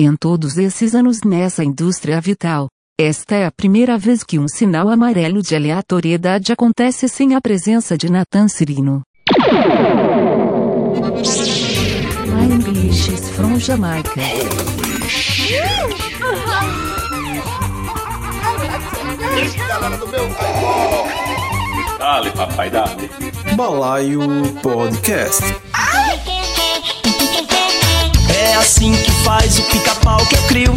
Em todos esses anos nessa indústria vital, esta é a primeira vez que um sinal amarelo de aleatoriedade acontece sem a presença de Nathan Cirino. My English is from Jamaica. Dale, papai, dale. Balaio Podcast. É assim que faz o pica-pau que eu crio.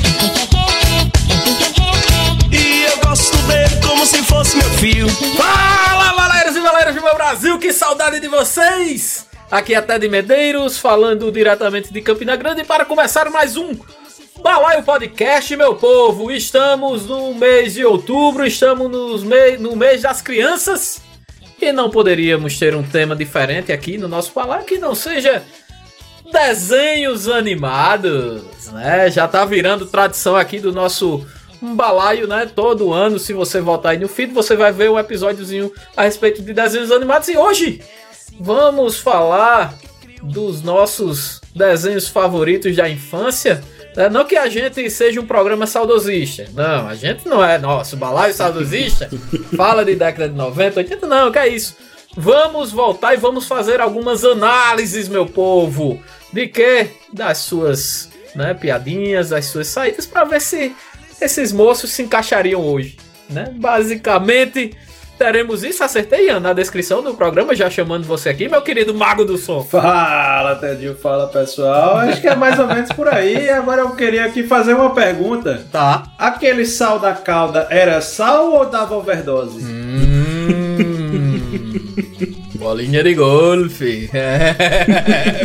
E eu gosto dele como se fosse meu filho. Fala, baleiros e baleiras do meu Brasil, que saudade de vocês! Aqui é Ted Medeiros, falando diretamente de Campina Grande para começar mais um Balaio Podcast, meu povo. Estamos no mês de outubro, estamos nos me no mês das crianças e não poderíamos ter um tema diferente aqui no nosso balaio que não seja desenhos animados, né? Já tá virando tradição aqui do nosso balaio, né? Todo ano, se você voltar aí no feed, você vai ver um episódiozinho a respeito de desenhos animados. E hoje vamos falar dos nossos desenhos favoritos da infância. né? Não que a gente seja um programa saudosista. Não, a gente não é nosso balaio saudosista. Fala de década de 90, 80, não, que é isso. Vamos voltar e vamos fazer algumas análises, meu povo. De que? Das suas né, piadinhas, das suas saídas, para ver se esses moços se encaixariam hoje. Né? Basicamente, teremos isso. Acertei, Ian, na descrição do programa, já chamando você aqui, meu querido mago do som. Fala, Tedinho, fala pessoal. Acho que é mais ou menos por aí. Agora eu queria aqui fazer uma pergunta. Tá. Aquele sal da calda era sal ou dava overdose? Hum, bolinha de golfe. É,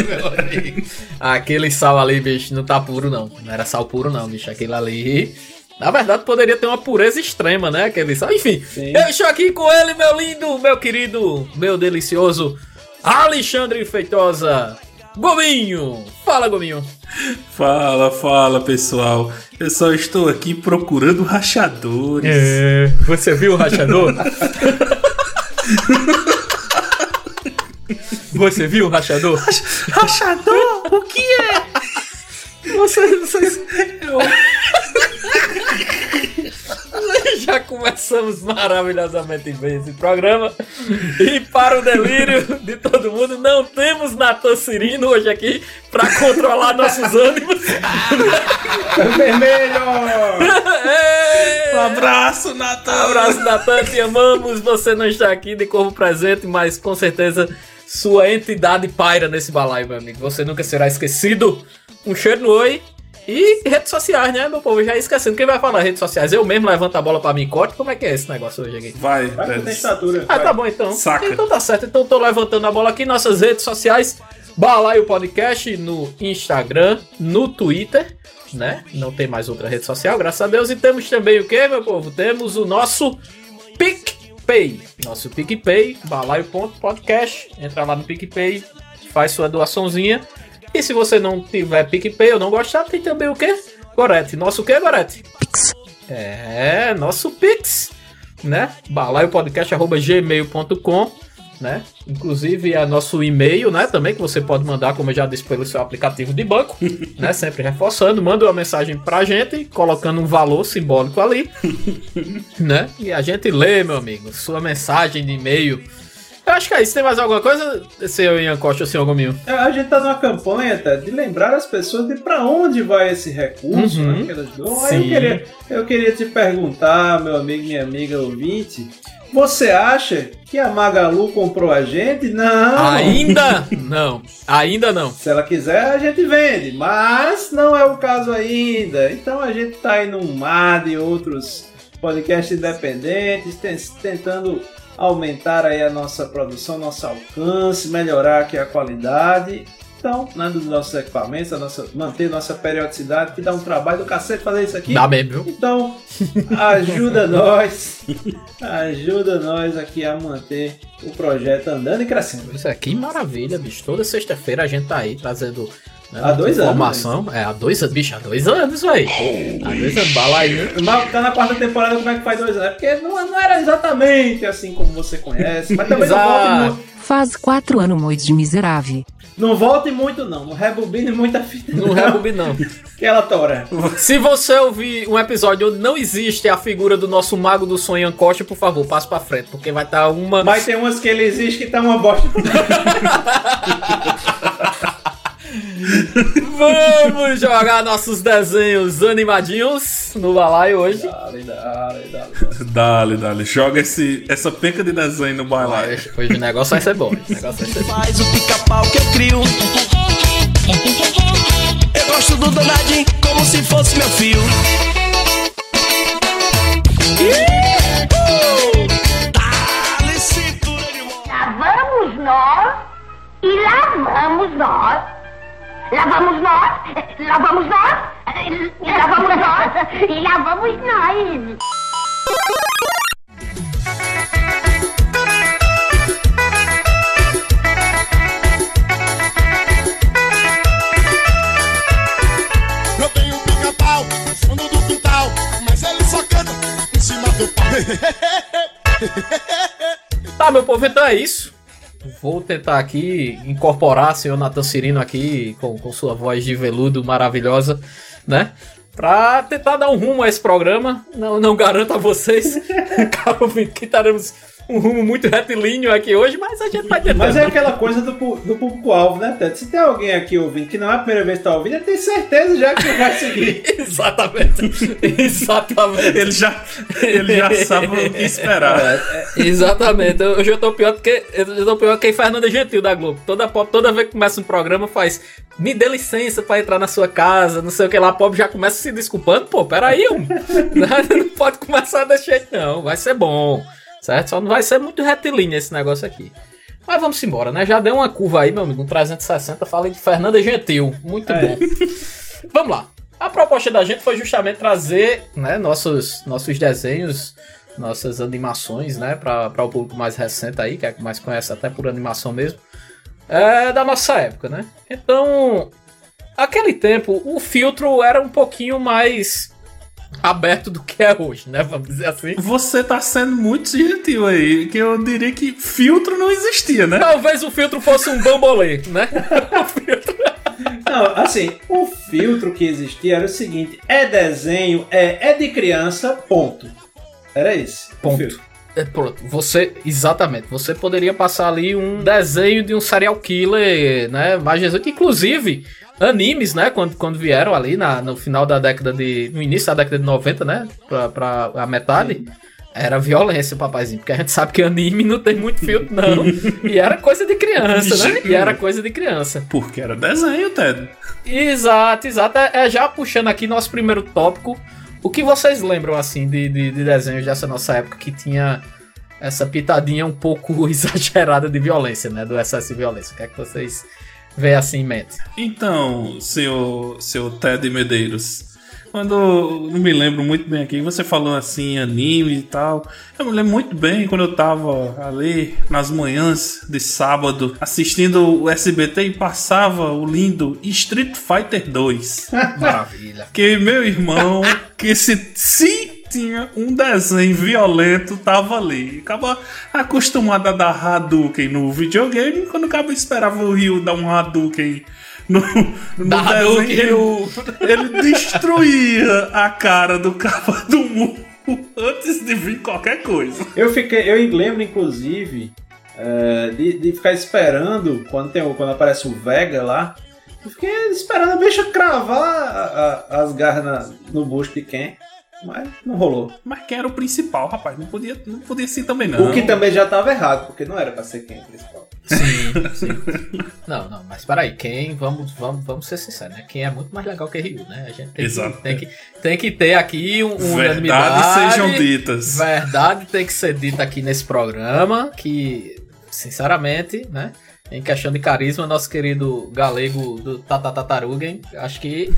meu. Aquele sal ali, bicho, não tá puro, não. Não era sal puro, não, bicho. Aquele ali. Na verdade, poderia ter uma pureza extrema, né? Aquele sal. Enfim, Sim. eu estou aqui com ele, meu lindo, meu querido, meu delicioso Alexandre Feitosa. Gominho! Fala, Gominho! Fala, fala pessoal. Eu só estou aqui procurando rachadores. É, você viu o rachador? Você viu o rachador? Rachador? O que é? Você, vocês. Eu... Já começamos maravilhosamente bem esse programa. E para o delírio de todo mundo, não temos Natan Cirino hoje aqui para controlar nossos ânimos. Vermelho! Ei! Um abraço, Natan. Abraço, Natan, te amamos. Você não está aqui de corpo presente, mas com certeza sua entidade paira nesse balaio, meu amigo. Você nunca será esquecido. Um cheiro no oi. E redes sociais, né, meu povo? Já ia esquecendo. Quem vai falar redes sociais? Eu mesmo levanto a bola pra mim e corte. Como é que é esse negócio hoje aqui? Vai, Vai estatura. Ah, vai. tá bom então. Saca. Então tá certo. Então tô levantando a bola aqui. Nossas redes sociais. Balaio Podcast no Instagram, no Twitter, né? Não tem mais outra rede social, graças a Deus. E temos também o que, meu povo? Temos o nosso PicPay. Nosso PicPay, balaio.podcast. Entra lá no PicPay, faz sua doaçãozinha. E se você não tiver PicPay ou não gostar, tem também o que? Gorete. Nosso o que, Gorete? Pix. É, nosso Pix, né? balaiopodcast.gmail.com, né? Inclusive é nosso e-mail, né? Também que você pode mandar, como eu já disse, pelo seu aplicativo de banco, né? Sempre reforçando, manda uma mensagem pra gente, colocando um valor simbólico ali, né? E a gente lê, meu amigo, sua mensagem de e-mail. Eu acho que é isso. Tem mais alguma coisa, senhor Ian Costa ou senhor Gominho? É, A gente tá numa campanha até de lembrar as pessoas de pra onde vai esse recurso, Uhum. né, que elas dão. Aí eu queria, eu queria te perguntar, meu amigo, minha amiga ouvinte, você acha que a Magalu comprou a gente? Não! Ainda não. Ainda não. Se ela quiser, a gente vende, mas não é o caso ainda. Então a gente tá aí num mar de outros podcasts independentes, ten- tentando aumentar aí a nossa produção, nosso alcance, melhorar aqui a qualidade. Então, né, dos nossos equipamentos, a nossa, manter nossa periodicidade, que dá um trabalho do cacete fazer isso aqui. Dá mesmo, viu? Então, ajuda nós, ajuda nós aqui a manter o projeto andando e crescendo. Isso aqui maravilha, bicho. Toda sexta-feira a gente tá aí trazendo né, Há dois anos, informação. É, há dois anos, bicho, há dois anos, velho. Há dois anos, balaio. Mas tá na quarta temporada, como é que faz dois anos? É Porque não, não era exatamente assim como você conhece, mas também não volta muito. Faz quatro anos, mois de miserável. Não volte muito, não. Não rebobine muita fita. Não rebobine, não. Que ela tora. Se você ouvir um episódio onde não existe a figura do nosso mago do sonho Costa, por favor, passe pra frente, porque vai estar uma. Mas tem umas que ele existe que tá uma bosta. Vamos jogar nossos desenhos animadinhos no balaio hoje. Dale, dale, dale. Dale, dale. Joga esse, essa penca de desenho no balaio. Hoje, o negócio vai ser bom. O negócio vai ser bom. Faz o pica-pau que eu crio. Eu gosto do danadinho como se fosse meu filho. Lá vamos nós, lá vamos nós, lá vamos nós e lá vamos nós. Eu tenho um pica-pau no fundo do quintal, mas ele só canta em cima do pau. Tá, meu povo, então é isso. Vou tentar aqui incorporar o senhor Natan Cirino aqui com, com sua voz de veludo maravilhosa, né? Pra tentar dar um rumo a esse programa. Não, não garanto a vocês, caro que teremos um rumo muito retilíneo aqui hoje, mas a gente vai tentar. Mas é aquela coisa do, do público-alvo, né, Ted? Se tem alguém aqui ouvindo que não é a primeira vez que tá ouvindo, ele tem certeza já que vai seguir. Exatamente. Exatamente. Ele já, ele já sabe o que esperar. É, Exatamente. Eu- Hoje eu tô pior do que. Eu tô pior que Fernanda Gentil da Globo. Toda, toda vez que começa um programa faz. Me dê licença pra entrar na sua casa, não sei o que lá. A pobre já começa se desculpando. Pô, peraí, não, não pode começar desse jeito, não. Vai ser bom. Certo? Só não vai ser muito retilíneo esse negócio aqui. Mas vamos embora, né? Já deu uma curva aí, meu amigo. Um 360. Falei de Fernanda Gentil. Muito É. bom. Vamos lá. A proposta da gente foi justamente trazer né, nossos, nossos desenhos, nossas animações, né, para o público mais recente aí, que é que mais conhece até por animação mesmo, é, da nossa época, né? Então, aquele tempo, o filtro era um pouquinho mais aberto do que é hoje, né? Vamos dizer assim. Você tá sendo muito gentil aí, que eu diria que filtro não existia, né? Talvez o filtro fosse um bambolê, né? O filtro- Não, assim, o filtro que existia era o seguinte: é desenho, é, é de criança, ponto. Era esse. Ponto. É, pronto, você, exatamente, você poderia passar ali um desenho de um serial killer, né, mais 18, inclusive animes, né, quando, quando vieram ali na, no final da década de, no início da década de 90, né, pra, pra a metade, era violência, papazinho, porque a gente sabe que anime não tem muito filtro, não, e era coisa de criança, né, e era coisa de criança. Porque era desenho, Ted. Exato, exato. É, é já puxando aqui nosso primeiro tópico. O que vocês lembram, assim, de, de, de desenhos dessa nossa época que tinha essa pitadinha um pouco exagerada de violência, né? Do excesso de violência. O que é que vocês veem assim em mente? Então, seu, seu Ted Medeiros, quando eu não me lembro muito bem aqui, você falou assim, anime e tal. Eu me lembro muito bem quando eu tava ali nas manhãs de sábado assistindo o SBT e passava o lindo Street Fighter 2. Maravilha. Que meu irmão, que se, se tinha um desenho violento, tava ali. Acaba acostumado a dar Hadouken no videogame, quando acaba esperava o Ryu dar um Hadouken no, no Da Hadouken, desenho, ele, ele destruía a cara do capa do mundo antes de vir qualquer coisa. Eu fiquei, eu lembro inclusive é, de, de ficar esperando quando tem quando aparece o Vega lá. Eu fiquei esperando a bicha cravar a- a- as garras na- no busto de quem, mas não rolou. Mas quem era o principal, rapaz? Não podia, não podia ser também não. O que também já tava errado, porque não era pra ser quem o principal. Sim, sim. Não, não, mas peraí, quem, vamos, vamos, vamos ser sinceros, né? Quem é muito mais legal que Ryu, né? A gente tem, Exato. que, tem, que, tem que ter aqui um, um Verdades sejam ditas. Verdade tem que ser dita aqui nesse programa, que, sinceramente, né? Em questão de carisma, nosso querido galego do Tata Tatarugen, acho que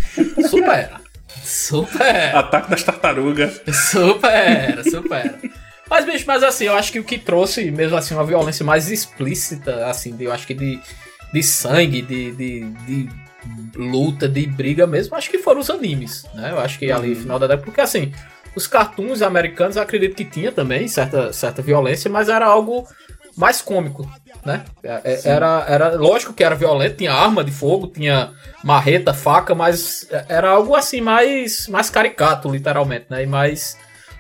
supera. Supera. Ataque das tartarugas. Supera, supera. Mas, bicho, mas assim, eu acho que o que trouxe, mesmo assim, uma violência mais explícita, assim, de, eu acho que de, de sangue, de, de, de luta, de briga mesmo, acho que foram os animes, né? Eu acho que ali, final da década, porque assim, os cartoons americanos, eu acredito que tinha também certa, certa violência, mas era algo mais cômico, né? É- é- Era, era lógico que era violento, tinha arma de fogo, tinha marreta, faca, mas era algo assim mais mais caricato, literalmente, né? E mais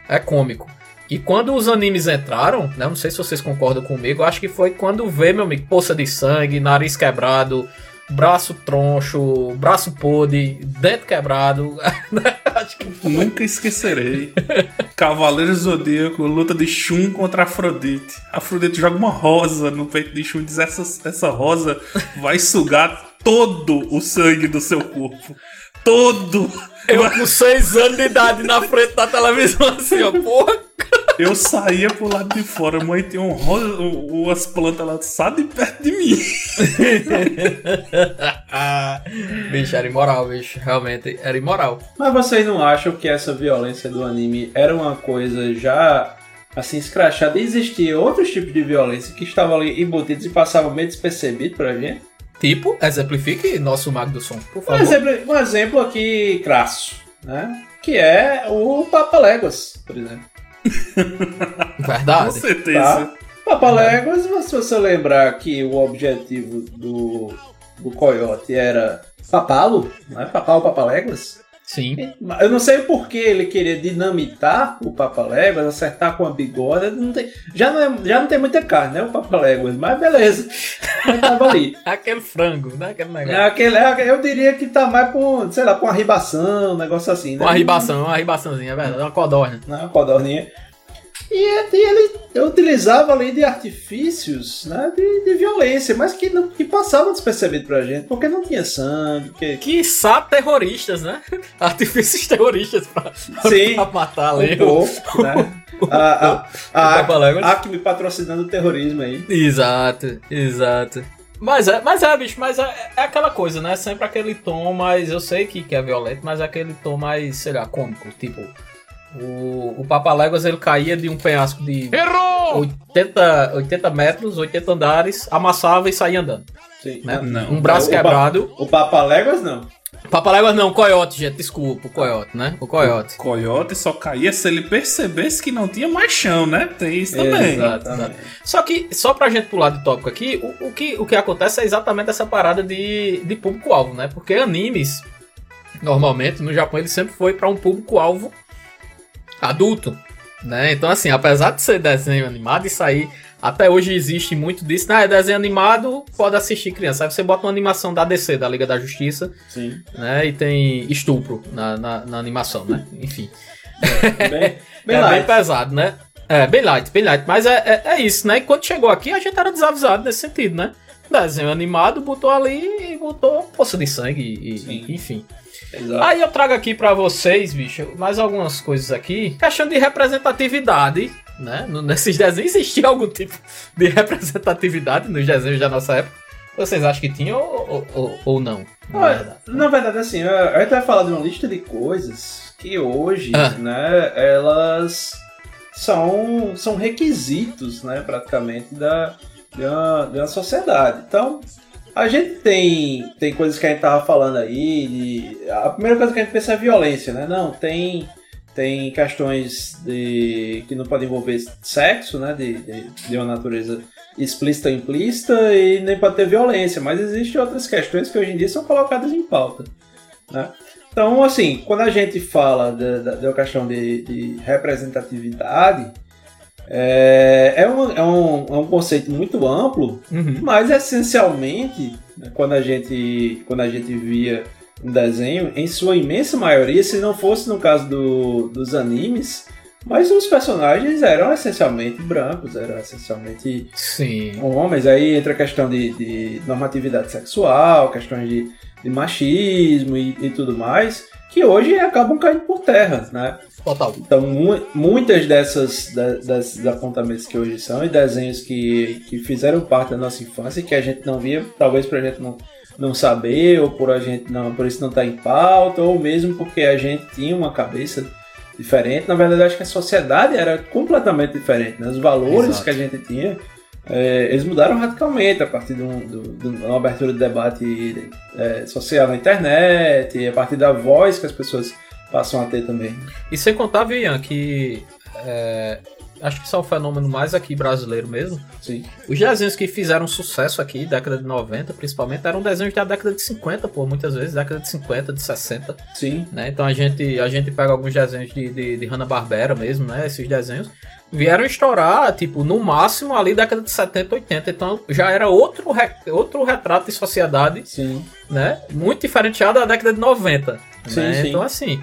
é cômico. E quando os animes entraram, né? Não sei se vocês concordam comigo, acho que foi quando vê, meu amigo, poça de sangue, nariz quebrado, braço troncho, braço podre, dente quebrado. acho que Nunca esquecerei. Cavaleiro Zodíaco, luta de Shun contra Afrodite. Afrodite joga uma rosa no peito de Shun e diz: essa, essa rosa vai sugar todo o sangue do seu corpo. Todo! eu com seis anos de idade na frente da televisão assim, ó, porra. Eu saía pro lado de fora, mãe tinha um rosa, um- umas plantas lá, de perto de mim. bicho, era imoral, bicho. Realmente, era imoral. Mas vocês não acham que essa violência do anime era uma coisa já assim escrachada? Existia outros tipos de violência que estavam ali embutidos e passavam meio despercebido pra gente? Tipo, exemplifique nosso mago do som, por Um favor. exemplo, um exemplo aqui crasso, né? Que é o Papa Léguas, por exemplo. Com Verdade. certeza. Tá? Papa Léguas, se você lembrar que o objetivo do, do Coyote era papá-lo, né? Papar o Papa Léguas. Sim. Eu não sei por que ele queria dinamitar o Papa Léguas, acertar com a bigorna. Não tem, já, não é- já não tem muita carne, né? O Papa Léguas, mas beleza. Ele tava ali. Aquele frango, né? Aquele É negócio. aquele, é- eu diria que tá mais com, sei lá, com arribação, um negócio assim, né? Uma ribação, uma ribaçãozinha, é verdade. Uma codorna. uma codorninha. E, e ele utilizava ali de artifícios né, de, de violência, mas que, não, que passavam despercebido pra gente, porque não tinha sangue. Porque, Quiçá terroristas, né? Artifícios terroristas pra, Sim. pra matar um ali. pouco, né? A, a, a Acme patrocinando o terrorismo aí. Exato, exato. Mas é, mas é, bicho, mas é, é aquela coisa, né? Sempre aquele tom mais. Eu sei que, que é violento, mas é aquele tom mais, sei lá, cômico. Tipo, o, o Papaléguas ele caía de um penhasco de 80, 80 metros, 80 andares, amassava e saía andando. Sim. Né? Não. Um braço O quebrado. O Papa Léguas não. Papaléguas não, coiote, gente, desculpa, o coiote, né? O coiote. Coyote só caía se ele percebesse que não tinha mais chão, né? Tem isso também. Exato, exato. Só que, só pra gente pular de tópico aqui, o, o que, o que acontece é exatamente essa parada de, de público-alvo, né? Porque animes, normalmente, no Japão, ele sempre foi pra um público-alvo adulto, né? Então, assim, apesar de ser desenho animado, isso aí, até hoje existe muito disso, né? É desenho animado, pode assistir criança. Aí você bota uma animação da DC, da Liga da Justiça, Sim. né? E tem estupro na, na, na animação, né? Enfim Bem, bem é bem pesado, né? É, bem light, bem light. Mas é, é, é isso, né? E quando chegou aqui, a gente era desavisado nesse sentido, né? Desenho animado, botou ali e botou poça de sangue, e, e- enfim. Exato. Aí eu trago aqui pra vocês, bicho, mais algumas coisas aqui. Questão de representatividade, né? Nesses desenhos existia algum tipo de representatividade nos desenhos da nossa época. Vocês acham que tinha ou, ou, ou- não? Na Olha, verdade. na verdade, assim, a a gente vai falar de uma lista de coisas que hoje, Ah. né, elas são, são requisitos, né, praticamente, da, de, uma, de uma sociedade. Então, a gente tem, tem coisas que a gente tava falando aí, de, a primeira coisa que a gente pensa é violência, né? Não, tem, tem questões de, que não podem envolver sexo, né, de, de, de uma natureza explícita ou implícita e nem pode ter violência, mas existem outras questões que hoje em dia são colocadas em pauta. Né? Então, assim, quando a gente fala da, da, questão de, de representatividade, é, é, um, é, um, é um conceito muito amplo, Uhum. mas essencialmente, né, quando, a gente, quando a gente via um desenho, em sua imensa maioria, se não fosse no caso do, dos animes, mas os personagens eram essencialmente brancos, eram essencialmente Sim. homens, aí entra a questão de, de normatividade sexual, questões de, de machismo e, e tudo mais, que hoje acabam caindo por terra, né? Total. Então, mu- muitas dessas da- desses apontamentos que hoje são e desenhos que, que fizeram parte da nossa infância, que a gente não via, talvez por a gente não, não saber, ou por a gente não, por isso não estar em pauta, ou mesmo porque a gente tinha uma cabeça diferente. Na verdade, acho que a sociedade era completamente diferente, né? Os valores Exato. que a gente tinha, é, eles mudaram radicalmente a partir de, um- de uma abertura de debate é, social na internet, a partir da voz que as pessoas passam a ter também. E sem contar, Vian, que é, acho que isso é o fenômeno mais aqui brasileiro mesmo. Sim. Os desenhos que fizeram sucesso aqui, década de 90, principalmente, eram desenhos da década de 50, pô, muitas vezes, década de 50, de 60, Sim. né? Então a gente, a gente pega alguns desenhos de, de, de Hanna-Barbera mesmo, né? Esses desenhos vieram estourar, tipo, no máximo ali década de 70, 80. Então já era outro, re- outro retrato de sociedade, Sim. né? Muito diferenciado da década de 90. Sim, né? sim. Então, assim,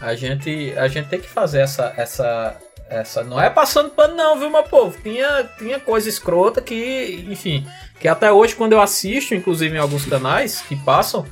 a gente, a gente tem que fazer essa. essa essa não é passando pano não, viu, meu povo? Tinha, tinha coisa escrota que, enfim, que até hoje quando eu assisto, inclusive em alguns canais que passam,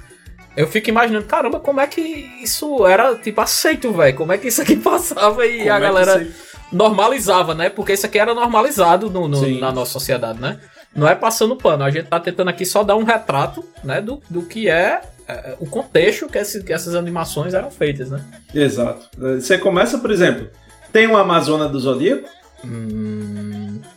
eu fico imaginando, caramba, como é que isso era, tipo, aceito, velho? Como é que isso aqui passava e Como a é galera normalizava, né? Porque isso aqui era normalizado no, no- na nossa sociedade, né? Não é passando pano, a gente tá tentando aqui só dar um retrato, né, do, do que é, é, o contexto que, esse- que essas animações eram feitas, né? Exato. Você começa, por exemplo, tem uma Amazona do Zodíaco?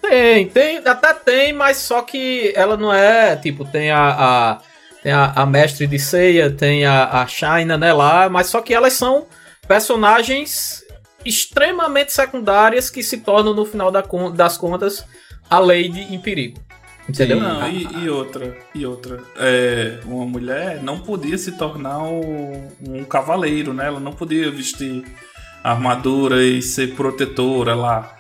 Tem, tem, até tem, mas só que ela não é, tipo, tem a, a- tem a, a mestre de ceia, tem a, a China, né, lá, mas só que elas são personagens extremamente secundárias que se tornam, no final da das contas, a Lady em perigo. Entendeu? Não, e, e outra, e outra. É, uma mulher não podia se tornar um, um cavaleiro, né? Ela não podia vestir armadura e ser protetora lá.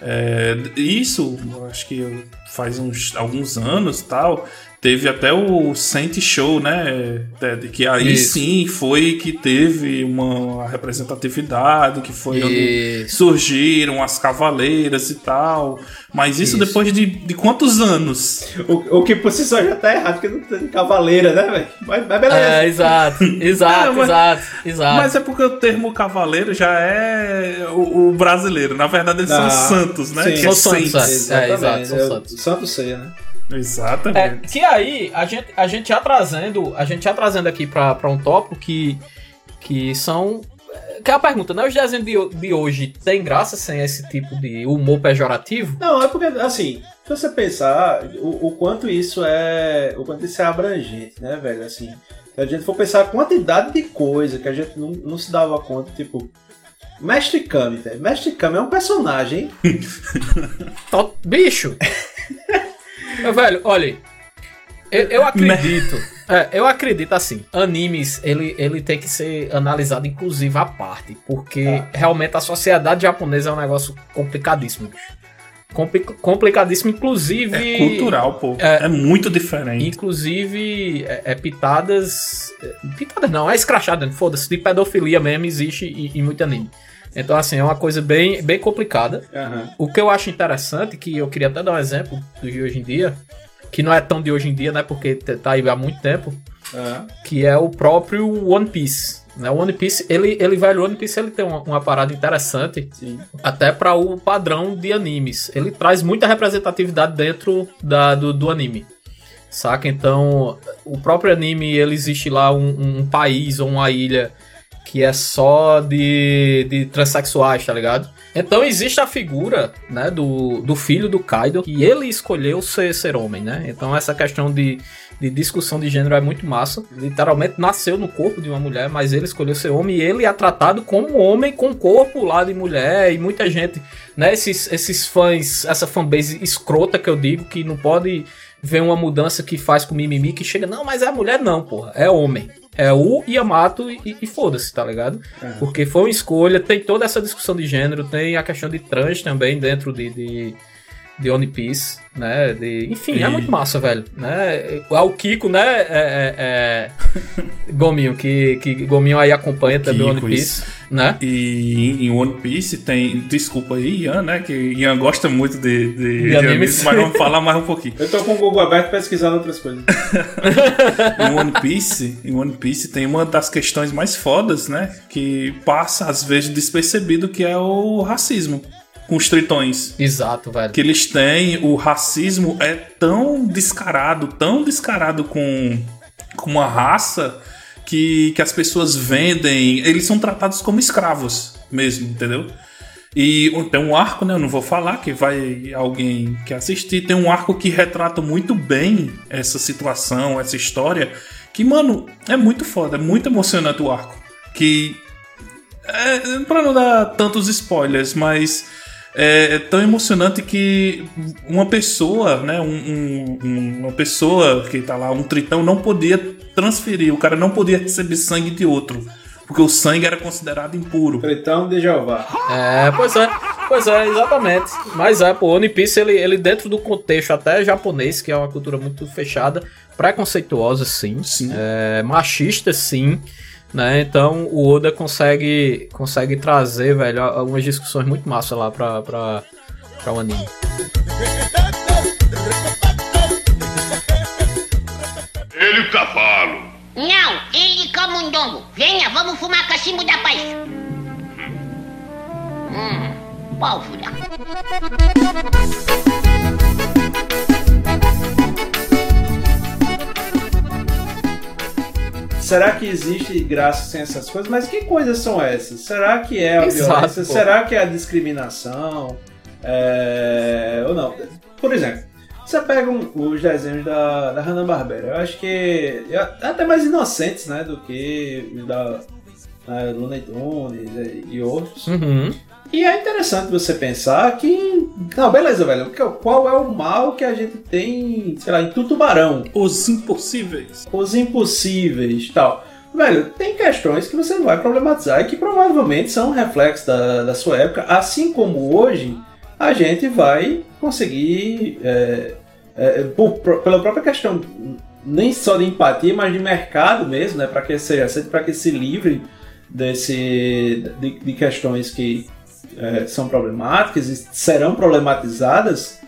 É, isso, acho que faz uns alguns anos tal. Teve até o Saint Show, né, Ted? Que aí Isso. sim foi que teve uma representatividade, que foi onde Isso. surgiram as cavaleiras e tal. Mas isso, Isso. depois de, de quantos anos? O, o que por si só já tá errado, porque não tem cavaleira, né, velho? Mas, mas beleza. É, exato, exato, É, mas- exato, exato. Mas é porque o termo cavaleiro já é o, o brasileiro. Na verdade, eles Ah, são santos, né? sim. Que São é santos, é. exato, são é santos. Santo Ceia, né? É, Exatamente. que aí, a gente, a gente já trazendo, a gente já trazendo aqui pra, pra um tópico que, que são. Que é a pergunta, né? Os desenhos de, de hoje tem graça sem esse tipo de humor pejorativo? Não, é porque, assim, se você pensar o, o quanto isso é. O quanto isso é abrangente, né, velho? Assim, se a gente for pensar a quantidade de coisa que a gente não, não se dava conta, tipo. Mestre Kami, velho. Mestre Kami é um personagem. Bicho! Meu velho, olha. Eu, eu acredito. é, eu acredito assim. Animes, ele, ele tem que ser analisado, inclusive, à parte. Porque realmente a sociedade japonesa é um negócio complicadíssimo. Compli- complicadíssimo, inclusive. É cultural, pô. É, É. muito diferente. Inclusive, é, é pitadas. é, Pitadas não, é escrachada, foda-se. De pedofilia mesmo existe em, em muito anime. Então, assim, é uma coisa bem, bem complicada. O que eu acho interessante, que eu queria até dar um exemplo de hoje em dia, que não é tão de hoje em dia, né? Porque tá aí há muito tempo, Ah, que é o próprio One Piece. Né? O One Piece, ele, ele velho, o One Piece ele tem uma, uma parada interessante, sim. até para o padrão de animes. Ele traz muita representatividade dentro da, do, do anime. Saca? Então, o próprio anime, ele existe lá um, um país ou uma ilha que é só de, de transexuais, tá ligado? Então existe a figura, né, do, do filho do Kaido, que ele escolheu ser, ser homem, né? Então essa questão de, de discussão de gênero é muito massa. Literalmente nasceu no corpo de uma mulher, mas ele escolheu ser homem e ele é tratado como homem com corpo lá de mulher e muita gente, né, esses, esses fãs, essa fanbase escrota que eu digo, que não pode ver uma mudança que faz com mimimi, que chega, não, mas é mulher não, porra, é homem. É o Yamato e, e foda-se, tá ligado? Porque foi uma escolha, tem toda essa discussão de gênero, tem a questão de trans também dentro de, de, de One Piece, né? De, enfim, é E- muito massa, velho. Né? O Kiko, né? É, é, é... Gominho, que, que Gominho aí acompanha também Kiko, One Piece, isso. né? E em One Piece tem. Desculpa aí, Ian, né? Que Ian gosta muito de, de, de sim. mas vamos falar mais um pouquinho. Eu tô com o Google aberto pesquisando outras coisas. Em One Piece, em One Piece tem uma das questões mais fodas, né? Que passa às vezes despercebido, que é o racismo com os tritões. Exato, velho. Que eles têm, o racismo é tão descarado, tão descarado com, com uma raça que, que as pessoas vendem, eles são tratados como escravos mesmo, entendeu? E tem um arco, né? Eu não vou falar, que vai alguém que assistir. Tem um arco que retrata muito bem essa situação, essa história. Que, mano, é muito foda, é muito emocionante o arco. Que. É, pra não dar tantos spoilers, mas. É, é tão emocionante que uma pessoa, né, um, um- um- uma pessoa que tá lá, um tritão, não podia transferir, o cara não podia receber sangue de outro, porque o sangue era considerado impuro. Tritão de Jeová. É, pois é, pois é, exatamente. Mas é, pô, One Piece, ele, ele dentro do contexto até japonês, que é uma cultura muito fechada, preconceituosa, sim, Sim. é, machista, sim, né? Então o Oda consegue, consegue trazer, velho, algumas discussões muito massa lá pra, pra, pra o anime. Ele o cavalo. Não, ele camundongo. Venha, vamos fumar cachimbo da paz. Hum, pólvora. Será que existe graça sem essas coisas? Mas que coisas são essas? Será que é a Exato, violência? pô. Será que é a discriminação? É... Ou não? Por exemplo, você pega um- os desenhos da, da Hanna-Barbera. Eu acho que é até mais inocentes, né? Do que os da né, Looney Tunes e- e outros. Uhum. E é interessante você pensar que... Não, beleza, velho. Que- Qual é o mal que a gente tem, sei lá, em Tutubarão? Os impossíveis. os impossíveis tal. Velho, tem questões que você vai problematizar e que provavelmente são um reflexo da, da sua época, assim como hoje a gente vai conseguir, é, é, por- por- pela própria questão, nem só de empatia, mas de mercado mesmo, né, para que seja aceito, para que se livre desse, de, de questões que é, são problemáticas e serão problematizadas.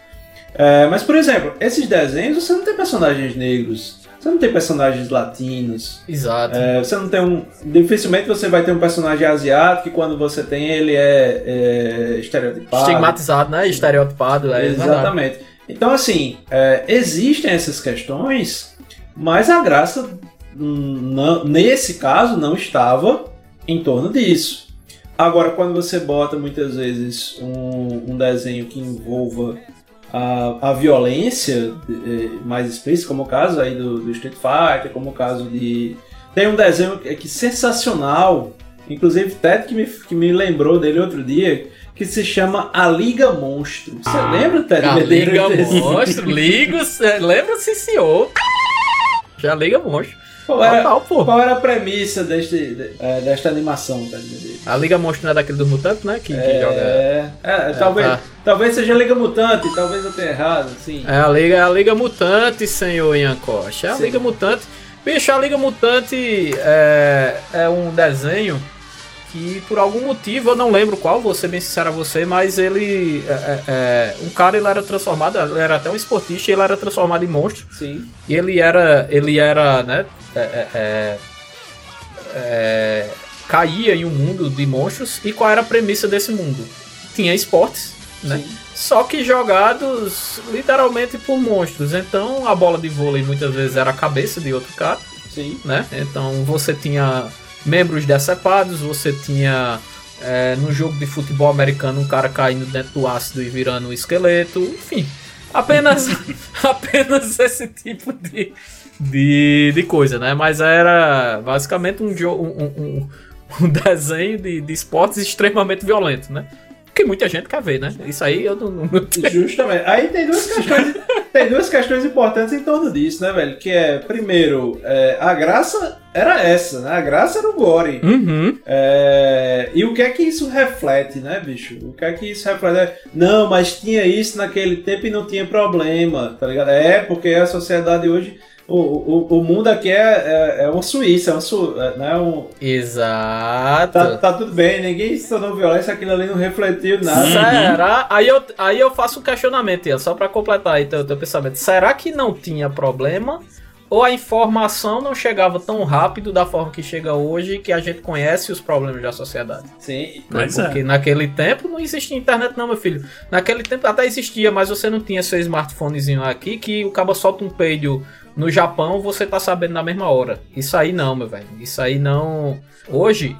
É, mas, por exemplo, esses desenhos você não tem personagens negros, você não tem personagens latinos, Exato. é, você não tem um. Dificilmente você vai ter um personagem asiático que quando você tem ele é, é estereotipado. Estigmatizado, né? Estereotipado, é verdade. Exatamente. Então, assim, é, existem essas questões, mas a graça, hum, não- nesse caso, não estava em torno disso. Agora, quando você bota muitas vezes um, um desenho que envolva a, a violência eh, mais explícita, como o caso aí do, do Street Fighter, como o caso de. Tem um desenho que, que sensacional, inclusive Ted que me, que me lembrou dele outro dia, que se chama A Liga Monstro. Você lembra, Ted? A Liga? Monstro, liga, cê- lembra-se, senhor? Já Liga Monstro. Qual era, Total, pô. qual era a premissa deste, de- eh, desta animação, Medeiros? A Liga Monstro não é daquele dos mutantes, né? Que, que joga. É, é, talvez, tá. talvez seja Liga Mutante, talvez eu tenha errado, sim. É a Liga, é a Liga Mutante, senhor Ian Costa. É a Sim. Liga Mutante. Bicho, a Liga Mutante é, é um desenho que, por algum motivo, eu não lembro qual, vou ser bem sincero a você, mas ele. É, é, é, um cara ele era transformado, ele era até um esportista, e ele era transformado em monstro. Sim. E ele era, ele era, né, é, é, é, caía em um mundo de monstros. E qual era a premissa desse mundo? Tinha esportes, né? Só que jogados literalmente por monstros. Então a bola de vôlei muitas vezes era a cabeça de outro cara, Sim. né? Então você tinha membros decepados, você tinha é, no jogo de futebol americano um cara caindo dentro do ácido e virando um esqueleto, enfim. Apenas, apenas esse tipo de, de, de coisa, né? Mas era basicamente um, um, um- um desenho de, de esportes extremamente violento, né? Que muita gente quer ver, né? Isso aí eu não, não. Justamente. Aí tem duas questões, tem duas questões importantes em torno disso, né, velho? Que é, primeiro, é, a graça era essa, né? A graça era o gore. Uhum. É, e o que é que isso reflete, né, bicho? O que é que isso reflete? Não, mas tinha isso naquele tempo e não tinha problema, tá ligado? É, porque a sociedade hoje. O, o, o mundo aqui é, é, é uma Suíça, é um, su, é, né, um, Exato. tá, tá tudo bem, ninguém se tornou violência, aquilo ali não refletiu nada. Será? Aí eu, aí eu faço um questionamento, Ian, só pra completar aí teu, teu pensamento. Será que não tinha problema? Ou a informação não chegava tão rápido da forma que chega hoje que a gente conhece os problemas da sociedade? Sim, Pois Porque é. naquele tempo não existia internet não, meu filho. Naquele tempo até existia, mas você não tinha seu smartphonezinho aqui que o cabo solta um peido no Japão, você tá sabendo na mesma hora. Isso aí não, meu velho. Isso aí não... Hoje,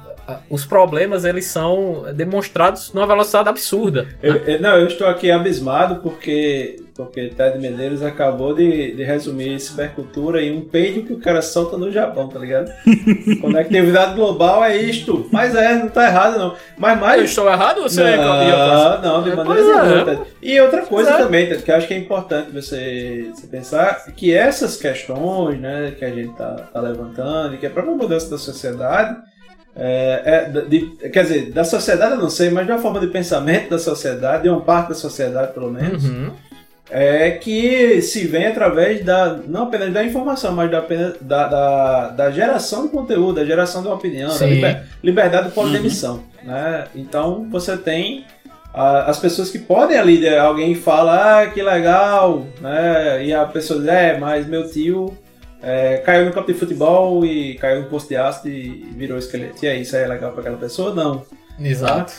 os problemas eles são demonstrados numa velocidade absurda. Eu- eu- não, eu estou aqui abismado porque, porque Ted Medeiros acabou de, de resumir cibercultura em um peido que o cara solta no Japão, tá ligado? Conectividade global é isto. Mas é, não tá errado não. Mas Eu mais. estou errado ou você Não, não, de É, maneira é. nenhuma. Ted. E outra coisa é. também, Ted, que eu acho que é importante você, você pensar que essas questões né, que a gente tá, tá levantando e que é a própria mudança da sociedade. É, é, da- de- quer dizer, da sociedade eu não sei, mas de uma forma de pensamento da sociedade, de uma parte da sociedade pelo menos, Uhum. é que se vem através da, não apenas da informação, mas da, da, da, da geração de conteúdo, da geração de uma opinião, da Sim. liber- liberdade por demissão. Né? Então você tem a- as pessoas que podem ali, né, alguém fala, ah, que legal, né? e a pessoa diz, é, mas meu tio é, caiu no campo de futebol e caiu no posto de ácido e virou esqueleto. E aí, isso aí é legal para aquela pessoa? Não. Exato.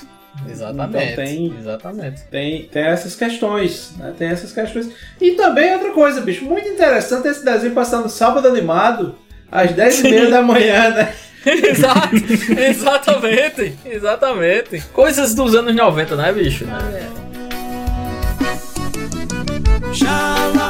Exatamente. Então tem- Exatamente. Tem, tem essas questões, né? Tem essas questões. E também outra coisa, bicho, muito interessante esse desenho passar no sábado animado, às 10h30 da manhã, né? Exato, exatamente, exatamente. Coisas dos anos 90, né, bicho? Xalá, exalá.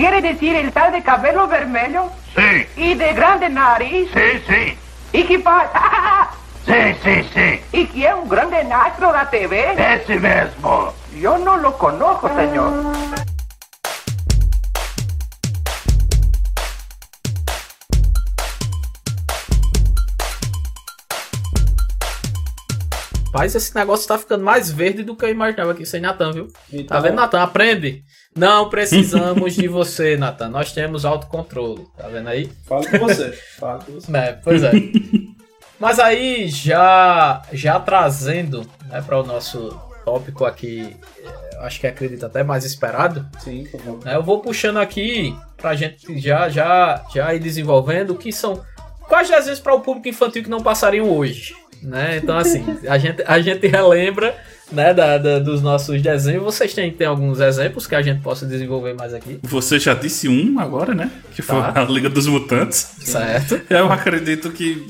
Quiere decir el tal de cabello vermelho Sí, y de grande nariz sí, sí. y que pasa Sí, sí, sí. y que es un grande astro da TV. Esse mesmo. Yo no lo conozco, señor. Rapaz, esse negócio tá ficando mais verde do que eu imaginava aqui sem Natan, viu? Então, Tá vendo, Natan? Aprende. Não precisamos de você, Natan. Nós temos autocontrole. Tá vendo aí? Falo com você. Falo com você. É, pois é. Mas aí, já, já trazendo né, para o nosso tópico aqui, eh, acho que acredito até mais esperado, Sim, por favor. né, eu vou puxando aqui pra gente já, já, já ir desenvolvendo o que são. Quais desenhos para o público infantil que não passariam hoje? Né? Então, assim, a gente, a gente relembra né, da, da- dos nossos desenhos. Vocês têm, têm alguns exemplos que a gente possa desenvolver mais aqui, Você já disse um agora, né? Que foi Tá. a Liga dos Mutantes. certo? Eu acredito que